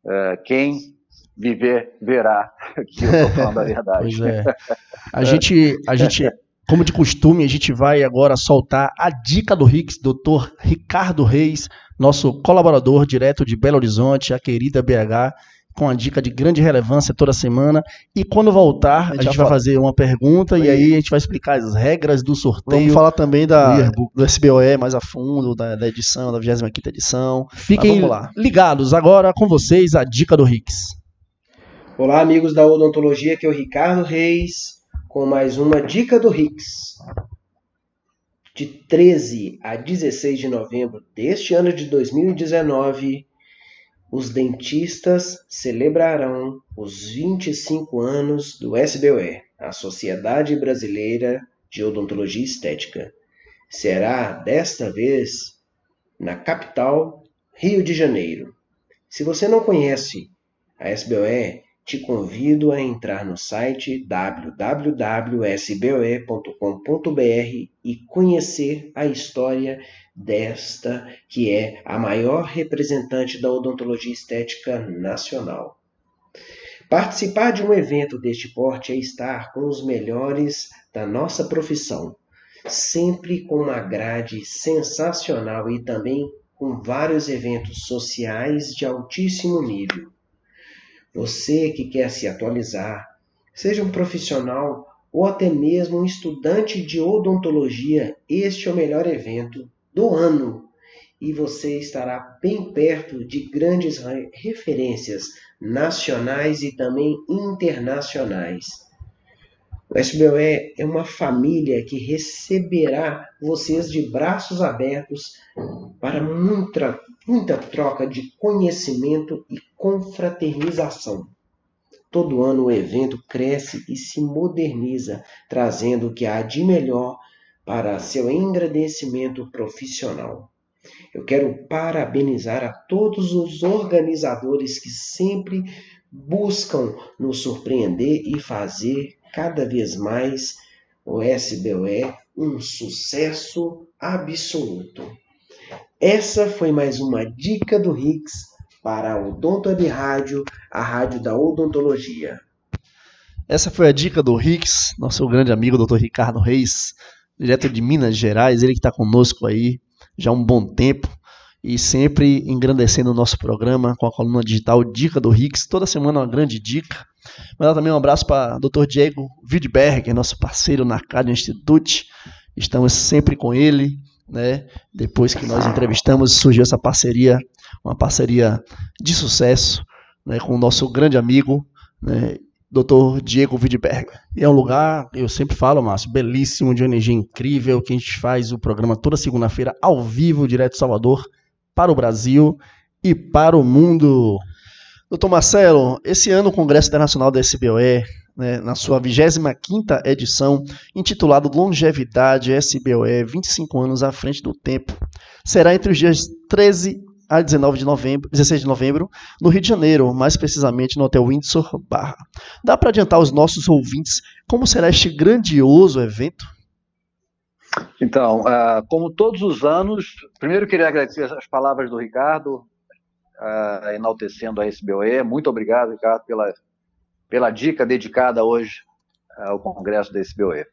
C: É, quem viver verá que eu estou falando a verdade.
B: pois é. A gente, a gente, como de costume, a gente vai agora soltar a dica do Rix, doutor Ricardo Reis, nosso colaborador direto de Belo Horizonte, a querida BH com a dica de grande relevância toda semana. E quando voltar, a gente, a gente vai fazer uma pergunta e aí a gente vai explicar as regras do sorteio.
A: Vamos falar também da, do, do SBOE mais a fundo, da, da edição, da 25 edição.
B: Fiquem ligados agora com vocês a dica do Rix.
D: Olá, amigos da Odontologia, aqui é o Ricardo Reis com mais uma dica do Rix. De 13 a 16 de novembro deste ano de 2019, os dentistas celebrarão os 25 anos do SBOE, a Sociedade Brasileira de Odontologia Estética. Será desta vez na capital, Rio de Janeiro. Se você não conhece a SBOE, te convido a entrar no site www.sboe.com.br e conhecer a história desta que é a maior representante da odontologia estética nacional. Participar de um evento deste porte é estar com os melhores da nossa profissão, sempre com uma grade sensacional e também com vários eventos sociais de altíssimo nível. Você que quer se atualizar, seja um profissional ou até mesmo um estudante de odontologia, este é o melhor evento do ano e você estará bem perto de grandes referências nacionais e também internacionais. O SBOE é uma família que receberá vocês de braços abertos para muita, muita troca de conhecimento e confraternização. Todo ano o evento cresce e se moderniza, trazendo o que há de melhor para seu engrandecimento profissional. Eu quero parabenizar a todos os organizadores que sempre buscam nos surpreender e fazer cada vez mais o SBOE um sucesso absoluto. Essa foi mais uma dica do Rix para a Odonto Web Rádio, a rádio da odontologia.
A: Essa foi a dica do Rix, nosso grande amigo Dr. Ricardo Reis, direto de Minas Gerais, ele que está conosco aí já há um bom tempo e sempre engrandecendo o nosso programa com a coluna digital Dica do Rix, toda semana uma grande dica. Mandar também um abraço para o Dr. Diego Widberger, nosso parceiro na Cardio Institute. Estamos sempre com ele, né? Depois que nós entrevistamos, surgiu essa parceria, uma parceria de sucesso, né, com o nosso grande amigo, né, Dr. Diego Widberg. E é um lugar, eu sempre falo, Márcio, belíssimo, de energia incrível, que a gente faz o programa toda segunda-feira ao vivo, direto de Salvador, para o Brasil e para o mundo. Doutor Marcelo, esse ano o Congresso Internacional da SBOE, né, na sua 25ª edição, intitulado Longevidade SBOE, 25 anos à frente do tempo, será entre os dias 13 a 19 de novembro, 16 de novembro, no Rio de Janeiro, mais precisamente no Hotel Windsor Barra. Dá para adiantar aos nossos ouvintes como será este grandioso evento?
C: Então, uh, como todos os anos, primeiro queria agradecer as palavras do Ricardo, uh, enaltecendo a SBOE. Muito obrigado, Ricardo, pela, pela dica dedicada hoje ao Congresso da SBOE.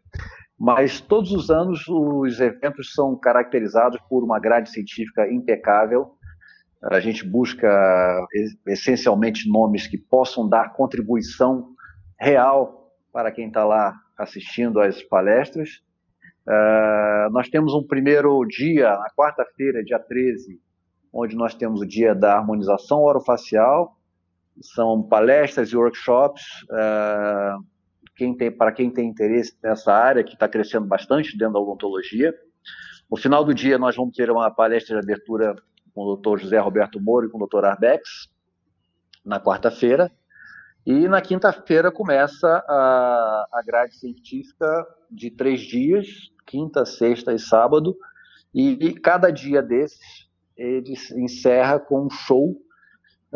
C: Mas todos os anos os eventos são caracterizados por uma grade científica impecável. A gente busca essencialmente nomes que possam dar contribuição real para quem está lá assistindo às palestras. Uh, nós temos um primeiro dia, na quarta-feira, dia 13, onde nós temos o dia da harmonização orofacial, são palestras e workshops uh, quem tem, para quem tem interesse nessa área, que está crescendo bastante dentro da odontologia. No final do dia, nós vamos ter uma palestra de abertura com o Dr. José Roberto Moro e com o Dr. Arbex, na quarta-feira. E na quinta-feira começa a, a grade científica de três dias, quinta, sexta e sábado, e, e cada dia desses ele encerra com um show.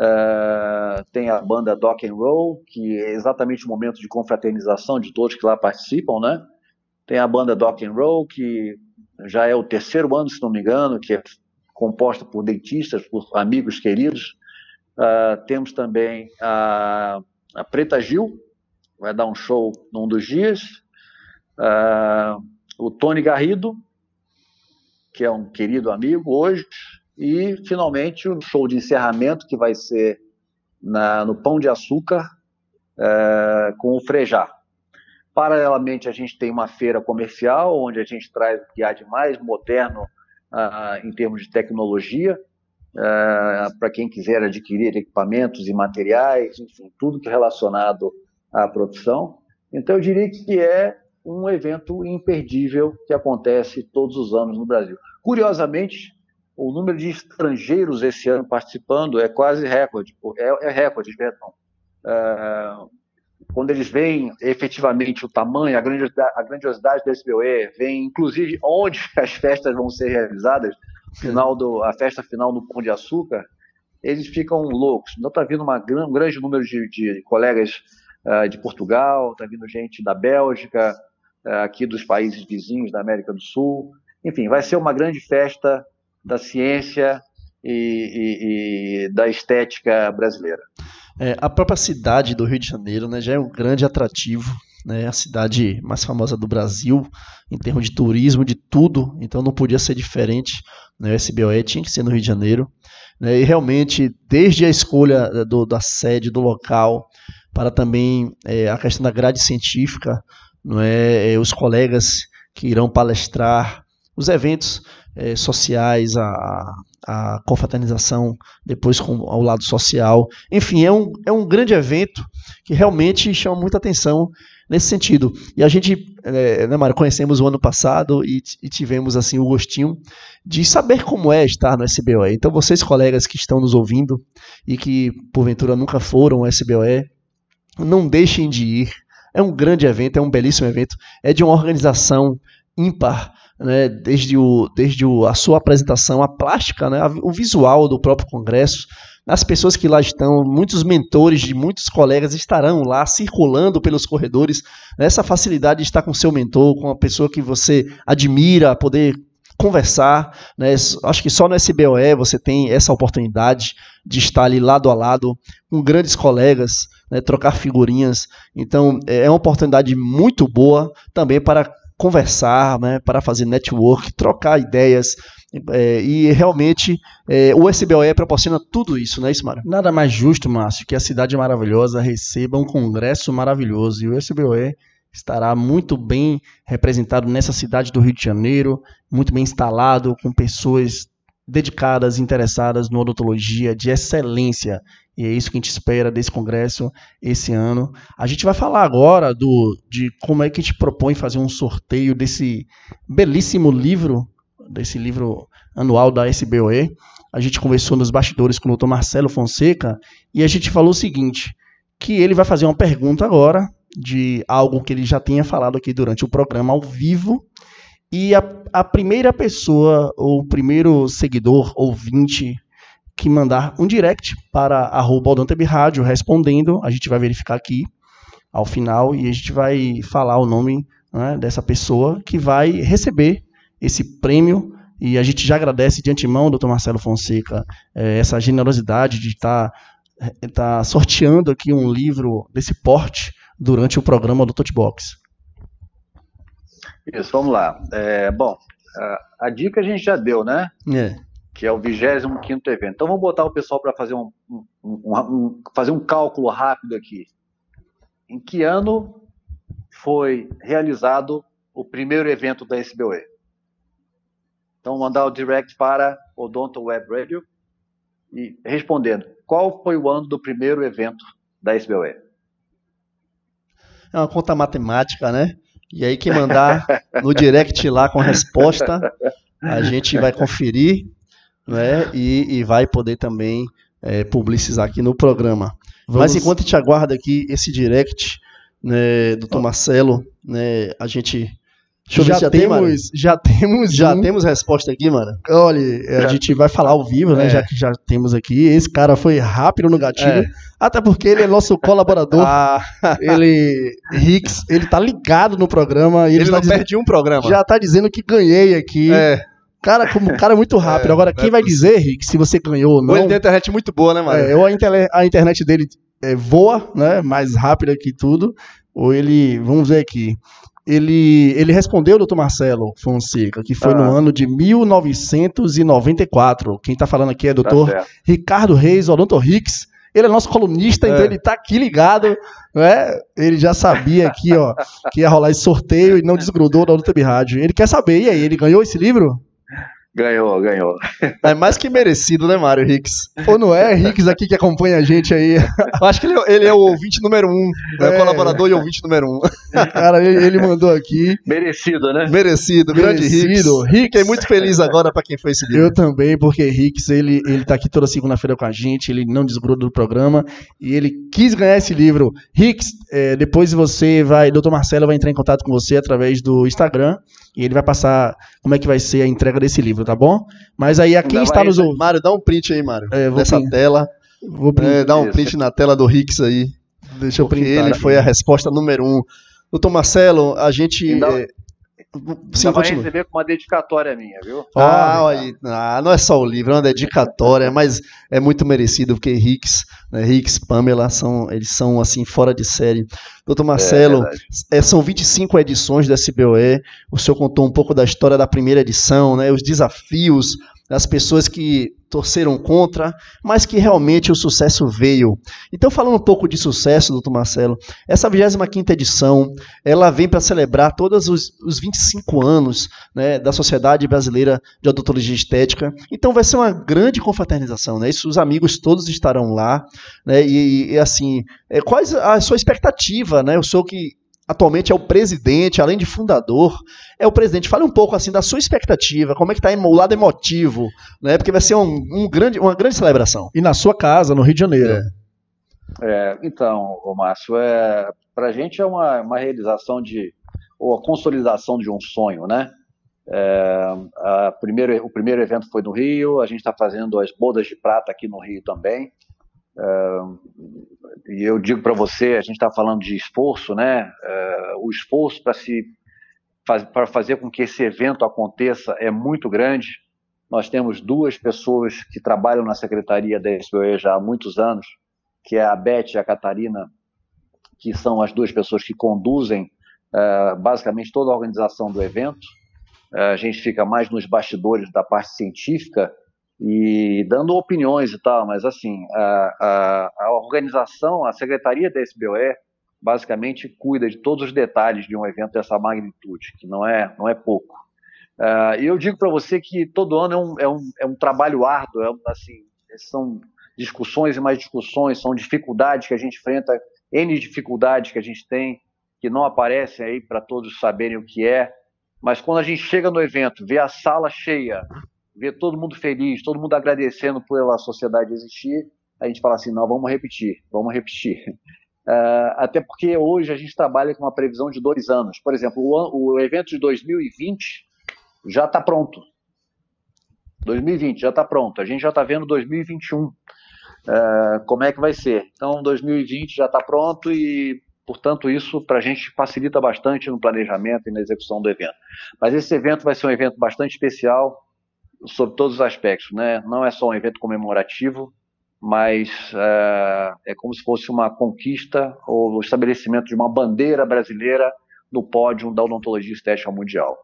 C: Uh, tem a banda Dock and Roll, que é exatamente o momento de confraternização de todos que lá participam, né? Tem a banda Dock and Roll, que já é o terceiro ano, se não me engano, que é composta por dentistas, por amigos queridos. Uh, temos também a, a, Preta Gil, vai dar um show num dos dias. Uh, o Tony Garrido, que é um querido amigo hoje. E, finalmente, o show de encerramento, que vai ser na, no Pão de Açúcar, é, com o Frejá. Paralelamente, a gente tem uma feira comercial, onde a gente traz o que há de mais moderno uh, em termos de tecnologia, uh, para quem quiser adquirir equipamentos e materiais, enfim, tudo que é relacionado à produção. Então, eu diria que é um evento imperdível que acontece todos os anos no Brasil. Curiosamente, o número de estrangeiros esse ano participando é quase recorde, é, é recorde, perdão. É, quando eles veem efetivamente o tamanho, a grandiosidade, a grandiosidade da SBOE, veem inclusive onde as festas vão ser realizadas, final do, a festa final no Pão de Açúcar, eles ficam loucos. Então está vindo uma, um grande número de, de colegas uh, de Portugal, está vindo gente da Bélgica, uh, aqui dos países vizinhos da América do Sul. Enfim, vai ser uma grande festa da ciência e, e, e da estética brasileira.
A: É, a própria cidade do Rio de Janeiro né, já é um grande atrativo, né, a cidade mais famosa do Brasil em termos de turismo, de tudo, então não podia ser diferente. Né, o SBOE tinha que ser no Rio de Janeiro. Né, e realmente, desde a escolha do, da sede, do local, para também é, a questão da grade científica, não é, é os colegas que irão palestrar, os eventos é, sociais, a, a confraternização depois com, ao lado social. Enfim, é um, é um grande evento que realmente chama muita atenção nesse sentido. E a gente, é, né, Mário, conhecemos o ano passado e, e, tivemos assim o gostinho de saber como é estar no SBOE. Então, vocês, colegas que estão nos ouvindo e que porventura nunca foram ao SBOE, não deixem de ir. É um grande evento, é um belíssimo evento, é de uma organização ímpar né, desde, o, desde o, a sua apresentação, a plástica, né, o visual do próprio congresso, as pessoas que lá estão, muitos mentores de muitos colegas estarão lá circulando pelos corredores. Essa facilidade de estar com seu mentor, com a pessoa que você admira, poder conversar. Né? Acho que só no SBOE você tem essa oportunidade de estar ali lado a lado com grandes colegas, né? trocar figurinhas. Então é uma oportunidade muito boa também para conversar, né, para fazer network, trocar ideias. É, e realmente é, o SBOE proporciona tudo isso, não é isso, Mário?
B: Nada mais justo, Márcio, que a cidade maravilhosa receba um congresso maravilhoso. E o SBOE estará muito bem representado nessa cidade do Rio de Janeiro, muito bem instalado, com pessoas dedicadas, interessadas no odontologia de excelência. E é isso que a gente espera desse congresso esse ano. A gente vai falar agora do, de como é que a gente propõe fazer um sorteio desse belíssimo livro, desse livro anual da SBOE. A gente conversou nos bastidores com o Dr. Marcelo Fonseca e a gente falou o seguinte, que ele vai fazer uma pergunta agora de algo que ele já tinha falado aqui durante o programa ao vivo. E a, a primeira pessoa, ou o primeiro seguidor, ouvinte, que mandar um direct para arroba Rádio respondendo, a gente vai verificar aqui ao final e a gente vai falar o nome né, dessa pessoa que vai receber esse prêmio. E a gente já agradece de antemão, doutor Marcelo Fonseca, eh, essa generosidade de estar tá, tá sorteando aqui um livro desse porte durante o programa do Totbox.
C: Isso, vamos lá. É, bom, a, a, dica a gente já deu, né?
B: É.
C: Que é o 25 evento. Então vamos botar o pessoal para fazer um, um, um, fazer um cálculo rápido aqui. Em que ano foi realizado o primeiro evento da SBOE? Então mandar o direct para Odonto Web Radio e respondendo qual foi o ano do primeiro evento da SBOE?
A: é uma conta matemática, né? E aí quem mandar no direct lá com a resposta, a gente vai conferir, né? E, e vai poder também é, publicizar aqui no programa. Vamos... Mas enquanto a gente aguarda aqui esse direct, né, doutor Marcelo, né, a gente
B: Deixa eu já, ver se já temos, tem, já temos,
A: já um... temos resposta aqui, mano.
B: Olha, a gente vai falar ao vivo, né? É. Já que já temos aqui. Esse cara foi rápido no gatilho, é. até porque ele é nosso colaborador. ah. Ele, Rix, ele tá ligado no programa.
A: ele,
B: ele
A: tá não dizendo, perde um programa.
B: Já tá dizendo que ganhei aqui.
A: É.
B: Cara, como cara é muito rápido. É, Agora, quem é vai dizer, Rick, se você ganhou ou não?
A: Ele tem internet muito boa, né, mano?
B: É, ou a, a internet dele é, voa, né? Mais rápida que tudo. Ou ele, vamos ver aqui ele, ele respondeu, doutor Marcelo Fonseca, que foi ah. no ano de 1994. Quem está falando aqui é doutor tá Ricardo Reis, Odonto Rix. Ele é nosso colunista, então é. então ele está aqui ligado. Né? Ele já sabia aqui, ó, que ia rolar esse sorteio e não desgrudou da Odonto Rádio. Ele quer saber, e aí, ele ganhou esse livro?
C: Ganhou, ganhou.
A: É mais que merecido, né, Mário Ricks?
B: Ou não é? Ricks aqui que acompanha a gente aí.
A: Eu acho que ele, é ele é o ouvinte número um, é. é colaborador e ouvinte número um.
B: Cara, ele, ele mandou aqui.
C: Merecido, né?
A: Merecido, grande Merecido. Ricks. Fiquei muito feliz agora para quem foi esse
B: livro. Eu também, porque Ricks, ele, ele tá aqui toda segunda-feira com a gente, ele não desgruda do programa e ele quis ganhar esse livro. Ricks, é, depois você vai, doutor Marcelo vai entrar em contato com você através do Instagram e ele vai passar como é que vai ser a entrega desse livro, tá bom? Mas aí a quem está nos ouvindo.
A: Mário, dá um print aí, Mário. É, dessa print. tela. Vou é, dá um print na tela do Rix aí. Deixa eu printar. Ele foi a resposta número um. Doutor Marcelo, a gente.
C: é, Sim, vai receber com uma dedicatória minha, viu?
A: Ah, aí, ah, não é só o livro, é uma dedicatória, mas é muito merecido, porque Ricks, né, Ricks, Pamela, são, eles são assim, fora de série. Doutor Marcelo, é, é, são 25 edições da SBOE, o senhor contou um pouco da história da primeira edição, né, os desafios, das pessoas que torceram contra, mas que realmente o sucesso veio. Então, falando um pouco de sucesso, doutor Marcelo, essa 25ª edição, ela vem para celebrar todos os, os 25 anos né, da Sociedade Brasileira de Odontologia Estética. Então, vai ser uma grande confraternização, né? Isso, os amigos todos estarão lá, né? E, e assim, é, quais a sua expectativa, né? Eu sou que atualmente é o presidente, além de fundador, é o presidente. Fale um pouco assim da sua expectativa, como é que está o lado emotivo, né? Porque vai ser um, um, grande, uma grande celebração.
B: E na sua casa, no Rio de Janeiro.
C: É. É, então, o Márcio, é, para a gente é uma, uma realização de, ou a consolidação de um sonho, né? É, a primeiro, o primeiro evento foi no Rio, a gente está fazendo as bodas de prata aqui no Rio também. E eu digo para você, a gente está falando de esforço, né? O esforço para se para fazer com que esse evento aconteça é muito grande. Nós temos duas pessoas que trabalham na secretaria da SBOE já há muitos anos, que é a Beth e a Catarina, que são as duas pessoas que conduzem basicamente toda a organização do evento. a gente fica mais nos bastidores da parte científica e dando opiniões e tal, mas assim, a, a, a organização, a secretaria da SBOE, basicamente cuida de todos os detalhes de um evento dessa magnitude, que não é, não é pouco. Uh, e eu digo para você que todo ano é um, é um, é um trabalho árduo, é, assim, são discussões e mais discussões, são dificuldades que a gente enfrenta, N dificuldades que a gente tem, que não aparecem aí para todos saberem o que é, mas quando a gente chega no evento, vê a sala cheia, vê todo mundo feliz, todo mundo agradecendo pela sociedade existir, a gente fala assim, não, vamos repetir, vamos repetir. Uh, até porque hoje a gente trabalha com uma previsão de dois anos. Por exemplo, o, o evento de 2020 já está pronto. 2020 já está pronto. A gente já está vendo 2021 uh, como é que vai ser. Então, 2020 já está pronto e, portanto, isso para a gente facilita bastante no planejamento e na execução do evento. Mas esse evento vai ser um evento bastante especial sobre todos os aspectos. Né? Não é só um evento comemorativo, mas é, é, como se fosse uma conquista ou o estabelecimento de uma bandeira brasileira no pódio da odontologia estética mundial.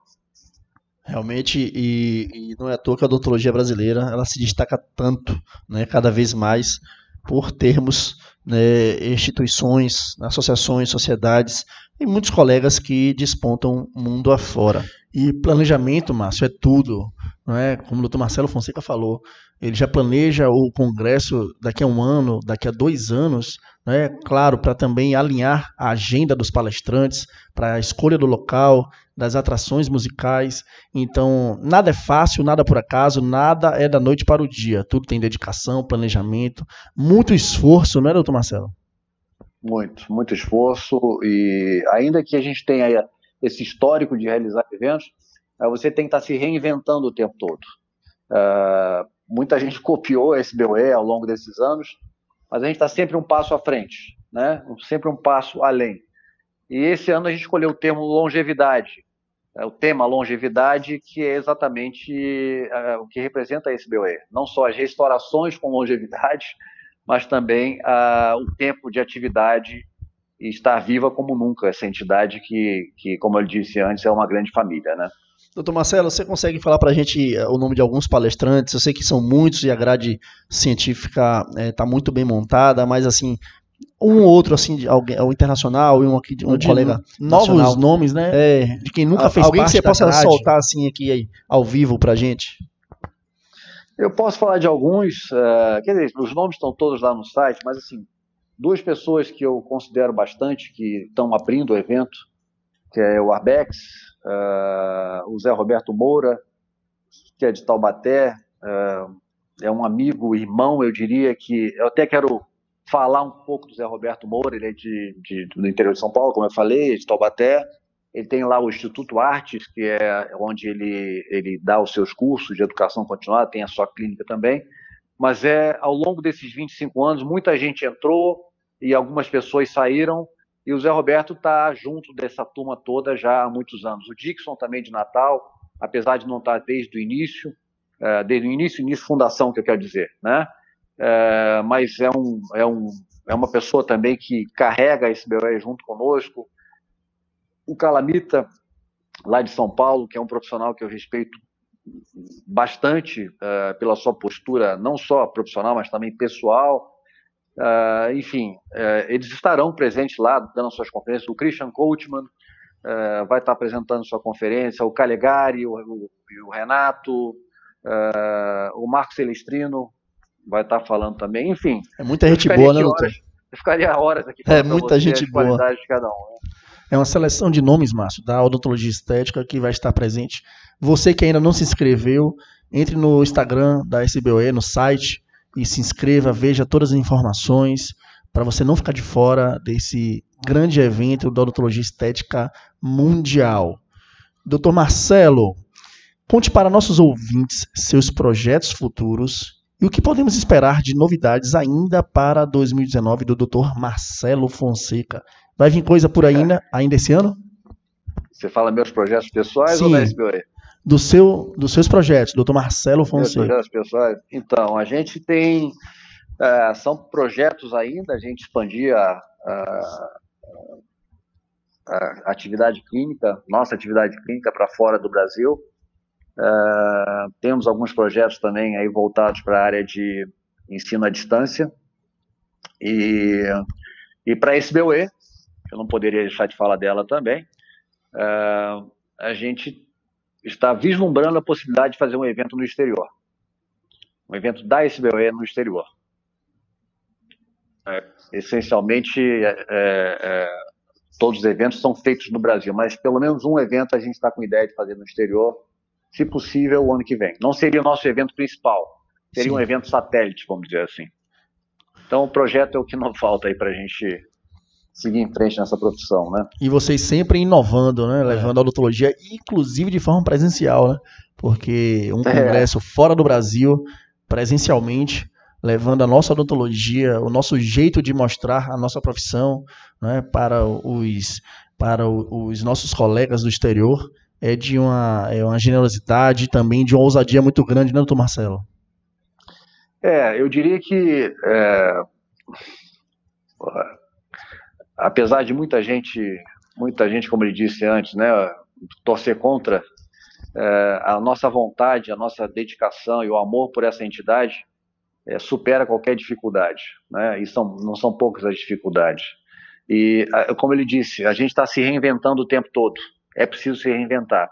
A: Realmente, e, e, não é à toa que a odontologia brasileira ela se destaca tanto, né, cada vez mais, por termos né, instituições, associações, sociedades e muitos colegas que despontam mundo afora. E planejamento, Márcio, é tudo. É? Como o doutor Marcelo Fonseca falou, ele já planeja o congresso daqui a um ano, daqui a dois anos, né? claro, para também alinhar a agenda dos palestrantes, para a escolha do local, das atrações musicais. Então, nada é fácil, nada por acaso, nada é da noite para o dia. Tudo tem dedicação, planejamento, muito esforço, não é, doutor Marcelo?
C: Muito, muito esforço. E ainda que a gente tenha esse histórico de realizar eventos, você tem que estar se reinventando o tempo todo. Uh, muita gente copiou a SBOE ao longo desses anos, mas a gente está sempre um passo à frente, né? sempre um passo além. E esse ano a gente escolheu o termo longevidade, é, o tema longevidade, que é exatamente uh, o que representa a SBOE. Não só as restaurações com longevidade, mas também uh, o tempo de atividade e estar viva como nunca, essa entidade que, que, como eu disse antes, é uma grande família, né?
A: Doutor Marcelo, você consegue falar para a gente eh, o nome de alguns palestrantes? Eu sei que são muitos e a grade científica está eh, é, muito bem montada, mas assim, um ou outro assim de alguém, o internacional e um aqui um de colega
B: novos nacional. nomes, né?
A: É, de quem nunca fez alguém parte que você possa grade. soltar assim aqui aí, ao vivo para gente.
C: Eu posso falar de alguns, uh, quer dizer, os nomes estão todos lá no site, mas assim, duas pessoas que eu considero bastante que estão abrindo o evento, que é o Arbex, uh, o Zé Roberto Moura, que é de Taubaté, uh, é um amigo, irmão, eu diria que eu até quero falar um pouco do Zé Roberto Moura, ele é de, de, do interior de São Paulo, como eu falei, é de Taubaté, ele tem lá o Instituto Artes, que é onde ele, ele dá os seus cursos de educação continuada, tem a sua clínica também, mas é ao longo desses 25 anos, muita gente entrou e algumas pessoas saíram, e o Zé Roberto está junto dessa turma toda já há muitos anos. O Dixon também de Natal, apesar de não estar tá desde o início, é, desde o início, início fundação, que eu quero dizer, né? É, mas é, um, é, um, é uma pessoa também que carrega esse BOE junto conosco. O Calamita, lá de São Paulo, que é um profissional que eu respeito bastante uh, pela sua postura, não só profissional, mas também pessoal. Uh, enfim, uh, eles estarão presentes lá, dando suas conferências. O Christian Coachman vai estar apresentando sua conferência, o Calegari, o, o, o Renato, o Marco Celestrino vai estar falando também. Enfim.
A: É muita gente boa, né, doutor?
C: Eu ficaria horas aqui.
A: É muita gente boa.
C: Um, né?
B: É uma seleção de nomes, Márcio, da odontologia estética que vai estar presente. Você que ainda não se inscreveu, entre no Instagram da SBOE, no site, e se inscreva, veja todas as informações, para você não ficar de fora desse grande evento da odontologia estética mundial. Doutor Marcelo, conte para nossos ouvintes seus projetos futuros e o que podemos esperar de novidades ainda para 2019 do Dr. Marcelo Fonseca. Vai vir coisa por aí ainda, ainda esse ano?
C: Você fala meus projetos pessoais Sim, ou da SBOE?
B: Do seu, dos seus projetos, doutor Marcelo Fonseca. Projetos
C: pessoais? Então, a gente tem. Uh, são projetos ainda, a gente expandir a, a, a atividade clínica, nossa atividade clínica para fora do Brasil. Uh, temos alguns projetos também aí voltados para a área de ensino à distância. E, e para a SBUE, eu não poderia deixar de falar dela também. Uh, a gente está vislumbrando a possibilidade de fazer um evento no exterior. Um evento da SBOE no exterior. É, essencialmente, é, é, é, todos os eventos são feitos no Brasil, mas pelo menos um evento a gente está com ideia de fazer no exterior, se possível, o ano que vem. Não seria o nosso evento principal, seria Sim. um evento satélite, vamos dizer assim. Então, o projeto é o que não falta aí para a gente seguir em frente nessa profissão, né?
B: E vocês sempre inovando, né? Levando a odontologia, inclusive de forma presencial, né? Porque um é. congresso é. fora do Brasil, presencialmente, levando a nossa odontologia, o nosso jeito de mostrar a nossa profissão, né? Para os para os nossos colegas do exterior, é de uma, é uma generosidade e também de uma ousadia muito grande, né, doutor Marcelo?
C: É, eu diria que é, apesar de muita gente, muita gente, como ele disse antes, né, torcer contra, é, a nossa vontade, a nossa dedicação e o amor por essa entidade é, supera qualquer dificuldade, né? E são, não são poucas as dificuldades. E como ele disse, a gente está se reinventando o tempo todo. É preciso se reinventar.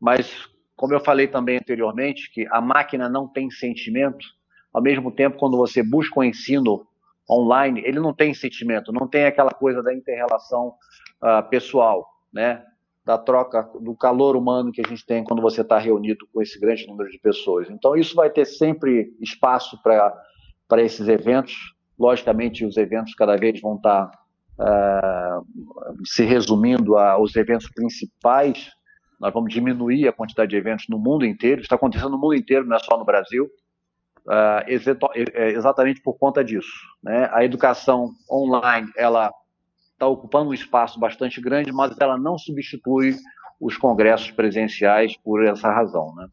C: Mas como eu falei também anteriormente, que a máquina não tem sentimento. Ao mesmo tempo, quando você busca o ensino online, ele não tem sentimento, não tem aquela coisa da interrelação uh, pessoal, né? Da troca, do calor humano que a gente tem quando você está reunido com esse grande número de pessoas. Então, isso vai ter sempre espaço para esses eventos. Logicamente, os eventos cada vez vão estar tá, uh, se resumindo aos eventos principais. Nós vamos diminuir a quantidade de eventos no mundo inteiro. Está acontecendo no mundo inteiro, não é só no Brasil exatamente por conta disso. Né? A educação online ela está ocupando um espaço bastante grande, mas ela não substitui os congressos presenciais por essa razão. Né?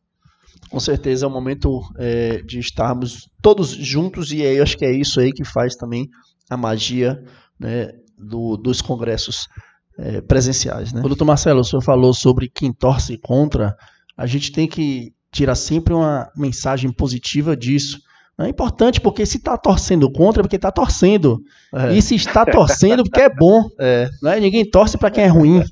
B: Com certeza é um momento é, de estarmos todos juntos e eu acho que é isso aí que faz também a magia né, do, dos congressos é, presenciais. Né? O doutor Marcelo, o senhor falou sobre quem torce contra. A gente tem que tira sempre uma mensagem positiva disso. É importante porque se está torcendo contra é porque está torcendo. É. E se está torcendo porque é bom. É. Né? Ninguém torce para quem é ruim,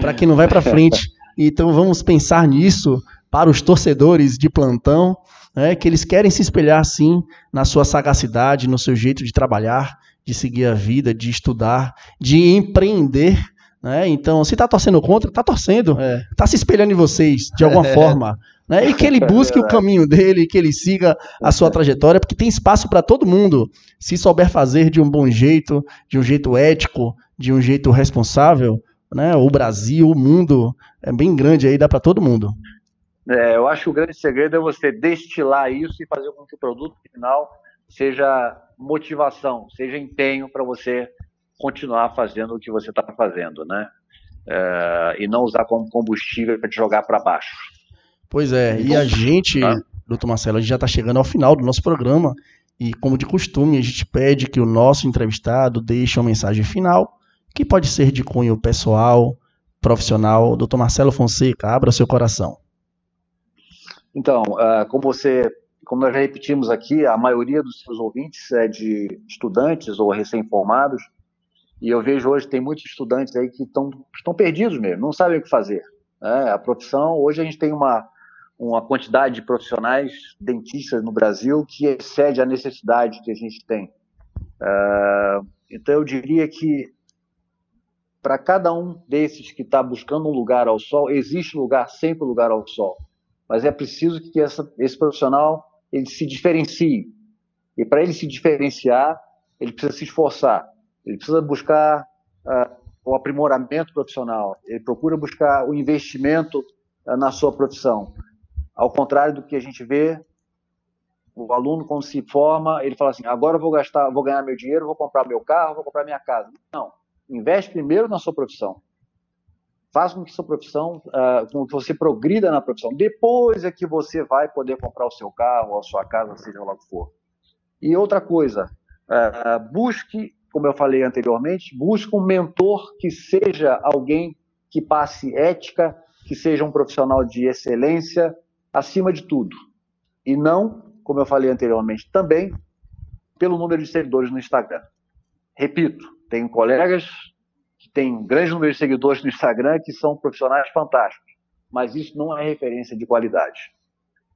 B: para quem não vai para frente. Então vamos pensar nisso para os torcedores de plantão, né? que eles querem se espelhar sim na sua sagacidade, no seu jeito de trabalhar, de seguir a vida, de estudar, de empreender. Né? Então, se está torcendo contra, está torcendo. Está é. se espelhando em vocês, de alguma é. forma. Né? E que ele busque é o caminho dele, que ele siga a sua trajetória, porque tem espaço para todo mundo. Se souber fazer de um bom jeito, de um jeito ético, de um jeito responsável, né? o Brasil, o mundo é bem grande aí, dá para todo mundo.
C: É, eu acho que o grande segredo é você destilar isso e fazer com que o produto final seja motivação, seja empenho para você continuar fazendo o que você está fazendo, né? É, e não usar como combustível para te jogar para baixo.
B: Pois é, e a gente, ah. doutor Marcelo, a gente já está chegando ao final do nosso programa e, como de costume, a gente pede que o nosso entrevistado deixe uma mensagem final, que pode ser de cunho pessoal, profissional. Doutor Marcelo Fonseca, abra seu coração.
C: Então, uh, como você, como nós já repetimos aqui, a maioria dos seus ouvintes é de estudantes ou recém-formados, e eu vejo hoje tem muitos estudantes aí que estão, estão perdidos mesmo, não sabem o que fazer. Né? A profissão, hoje a gente tem uma, uma quantidade de profissionais dentistas no Brasil que excede a necessidade que a gente tem. Uh, então eu diria que para cada um desses que está buscando um lugar ao sol, existe lugar, sempre lugar ao sol. Mas é preciso que essa, esse profissional ele se diferencie. E para ele se diferenciar, ele precisa se esforçar. Ele precisa buscar uh, o aprimoramento profissional. Ele procura buscar o investimento uh, na sua profissão. Ao contrário do que a gente vê, o aluno quando se forma, ele fala assim: agora eu vou gastar, vou ganhar meu dinheiro, vou comprar meu carro, vou comprar minha casa. Não, investe primeiro na sua profissão. Faça com que sua profissão, uh, com que você progrida na profissão. Depois é que você vai poder comprar o seu carro, a sua casa, seja lá o que for. E outra coisa, uh, busque, como eu falei anteriormente, busque um mentor que seja alguém que passe ética, que seja um profissional de excelência, acima de tudo. E não, como eu falei anteriormente, também pelo número de seguidores no Instagram. Repito, tenho colegas que tem um grande número de seguidores no Instagram que são profissionais fantásticos, mas isso não é referência de qualidade.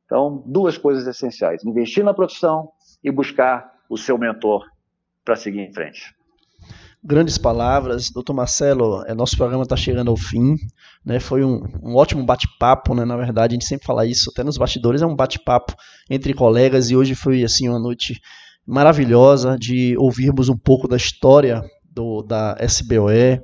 C: Então, duas coisas essenciais: investir na profissão e buscar o seu mentor para seguir em frente
A: grandes palavras. Doutor Marcelo, é, nosso programa está chegando ao fim. Né? Foi um, um ótimo bate-papo, né? na verdade, a gente sempre fala isso, até nos bastidores, é um bate-papo entre colegas e hoje foi assim uma noite maravilhosa de ouvirmos um pouco da história do, da SBOE,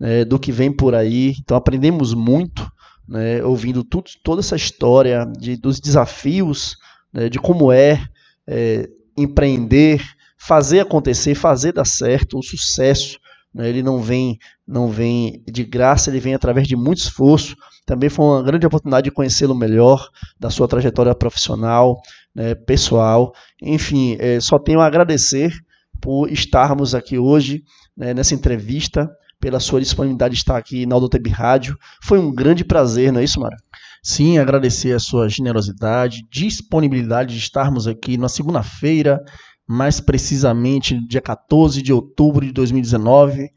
A: né? do que vem por aí. Então aprendemos muito. Né, ouvindo tudo, toda essa história de, dos desafios, né, de como é, é empreender, fazer acontecer, fazer dar certo, o sucesso. Né? Ele não vem, não vem de graça, ele vem através de muito esforço. Também foi uma grande oportunidade de conhecê-lo melhor, da sua trajetória profissional, né, pessoal. Enfim, é, só tenho a agradecer por estarmos aqui hoje né, nessa entrevista, pela sua disponibilidade de estar aqui na Audoteb Rádio. Foi um grande prazer, não é isso, Mara?
B: Sim, agradecer a sua generosidade, disponibilidade de estarmos aqui na segunda-feira, mais precisamente dia 14 de outubro de 2019,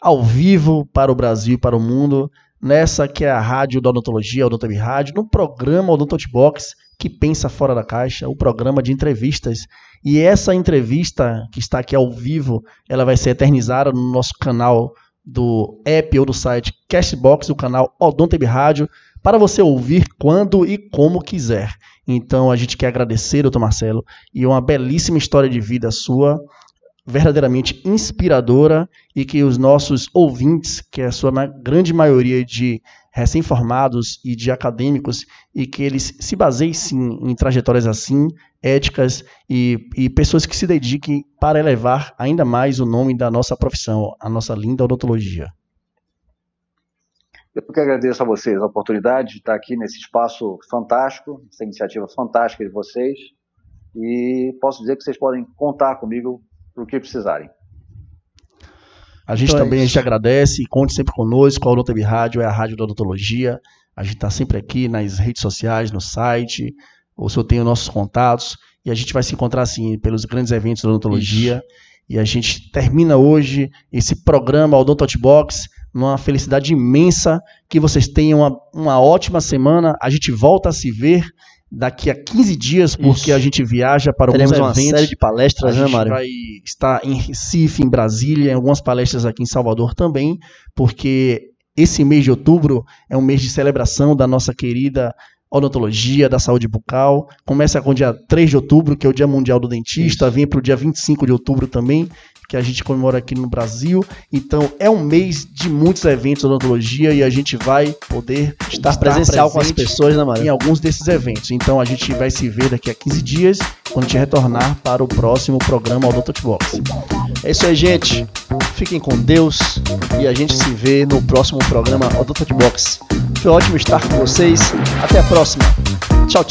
B: ao vivo para o Brasil e para o mundo, nessa que é a Rádio da Odontologia, Odontobi Rádio, no programa Odontotbox, que pensa fora da caixa, o programa de entrevistas. E essa entrevista que está aqui ao vivo, ela vai ser eternizada no nosso canal do app ou do site Cashbox, o canal Odonteb Rádio, para você ouvir quando e como quiser. Então a gente quer agradecer, doutor Marcelo, e uma belíssima história de vida sua, verdadeiramente inspiradora, e que os nossos ouvintes, que é a sua grande maioria de recém-formados e de acadêmicos, e que eles se baseiem sim em trajetórias assim, éticas e, e pessoas que se dediquem para elevar ainda mais o nome da nossa profissão, a nossa linda odontologia.
C: Eu que agradeço a vocês a oportunidade de estar aqui nesse espaço fantástico, essa iniciativa fantástica de vocês. E posso dizer que vocês podem contar comigo para o que precisarem.
B: A gente então também é a gente agradece e conte sempre conosco. A Odontologia Rádio é a rádio da odontologia. A gente está sempre aqui nas redes sociais, no site. O senhor tem os nossos contatos. E a gente vai se encontrar assim pelos grandes eventos da odontologia. Isso. E a gente termina hoje esse programa Odontotbox uma felicidade imensa, que vocês tenham uma, uma ótima semana. A gente volta a se ver daqui a 15 dias, porque Isso. a gente viaja para
A: Teremos
B: alguns eventos.
A: uma série de palestras,
B: a
A: né,
B: Mário? vai estar em Recife, em Brasília, em algumas palestras aqui em Salvador também, porque esse mês de outubro é um mês de celebração da nossa querida odontologia, da saúde bucal. Começa com o dia 3 de outubro, que é o Dia Mundial do Dentista, Isso. vem para o dia 25 de outubro também, que a gente comemora aqui no Brasil. Então é um mês de muitos eventos de odontologia e a gente vai poder estar, estar presencial com as pessoas né, em alguns desses eventos. Então a gente vai se ver daqui a 15 dias quando a gente retornar para o próximo programa Odontotbox.
A: É isso aí, gente. Fiquem com Deus e a gente se vê no próximo programa Odontotbox. Foi ótimo estar com vocês. Até a próxima. Tchau, tchau.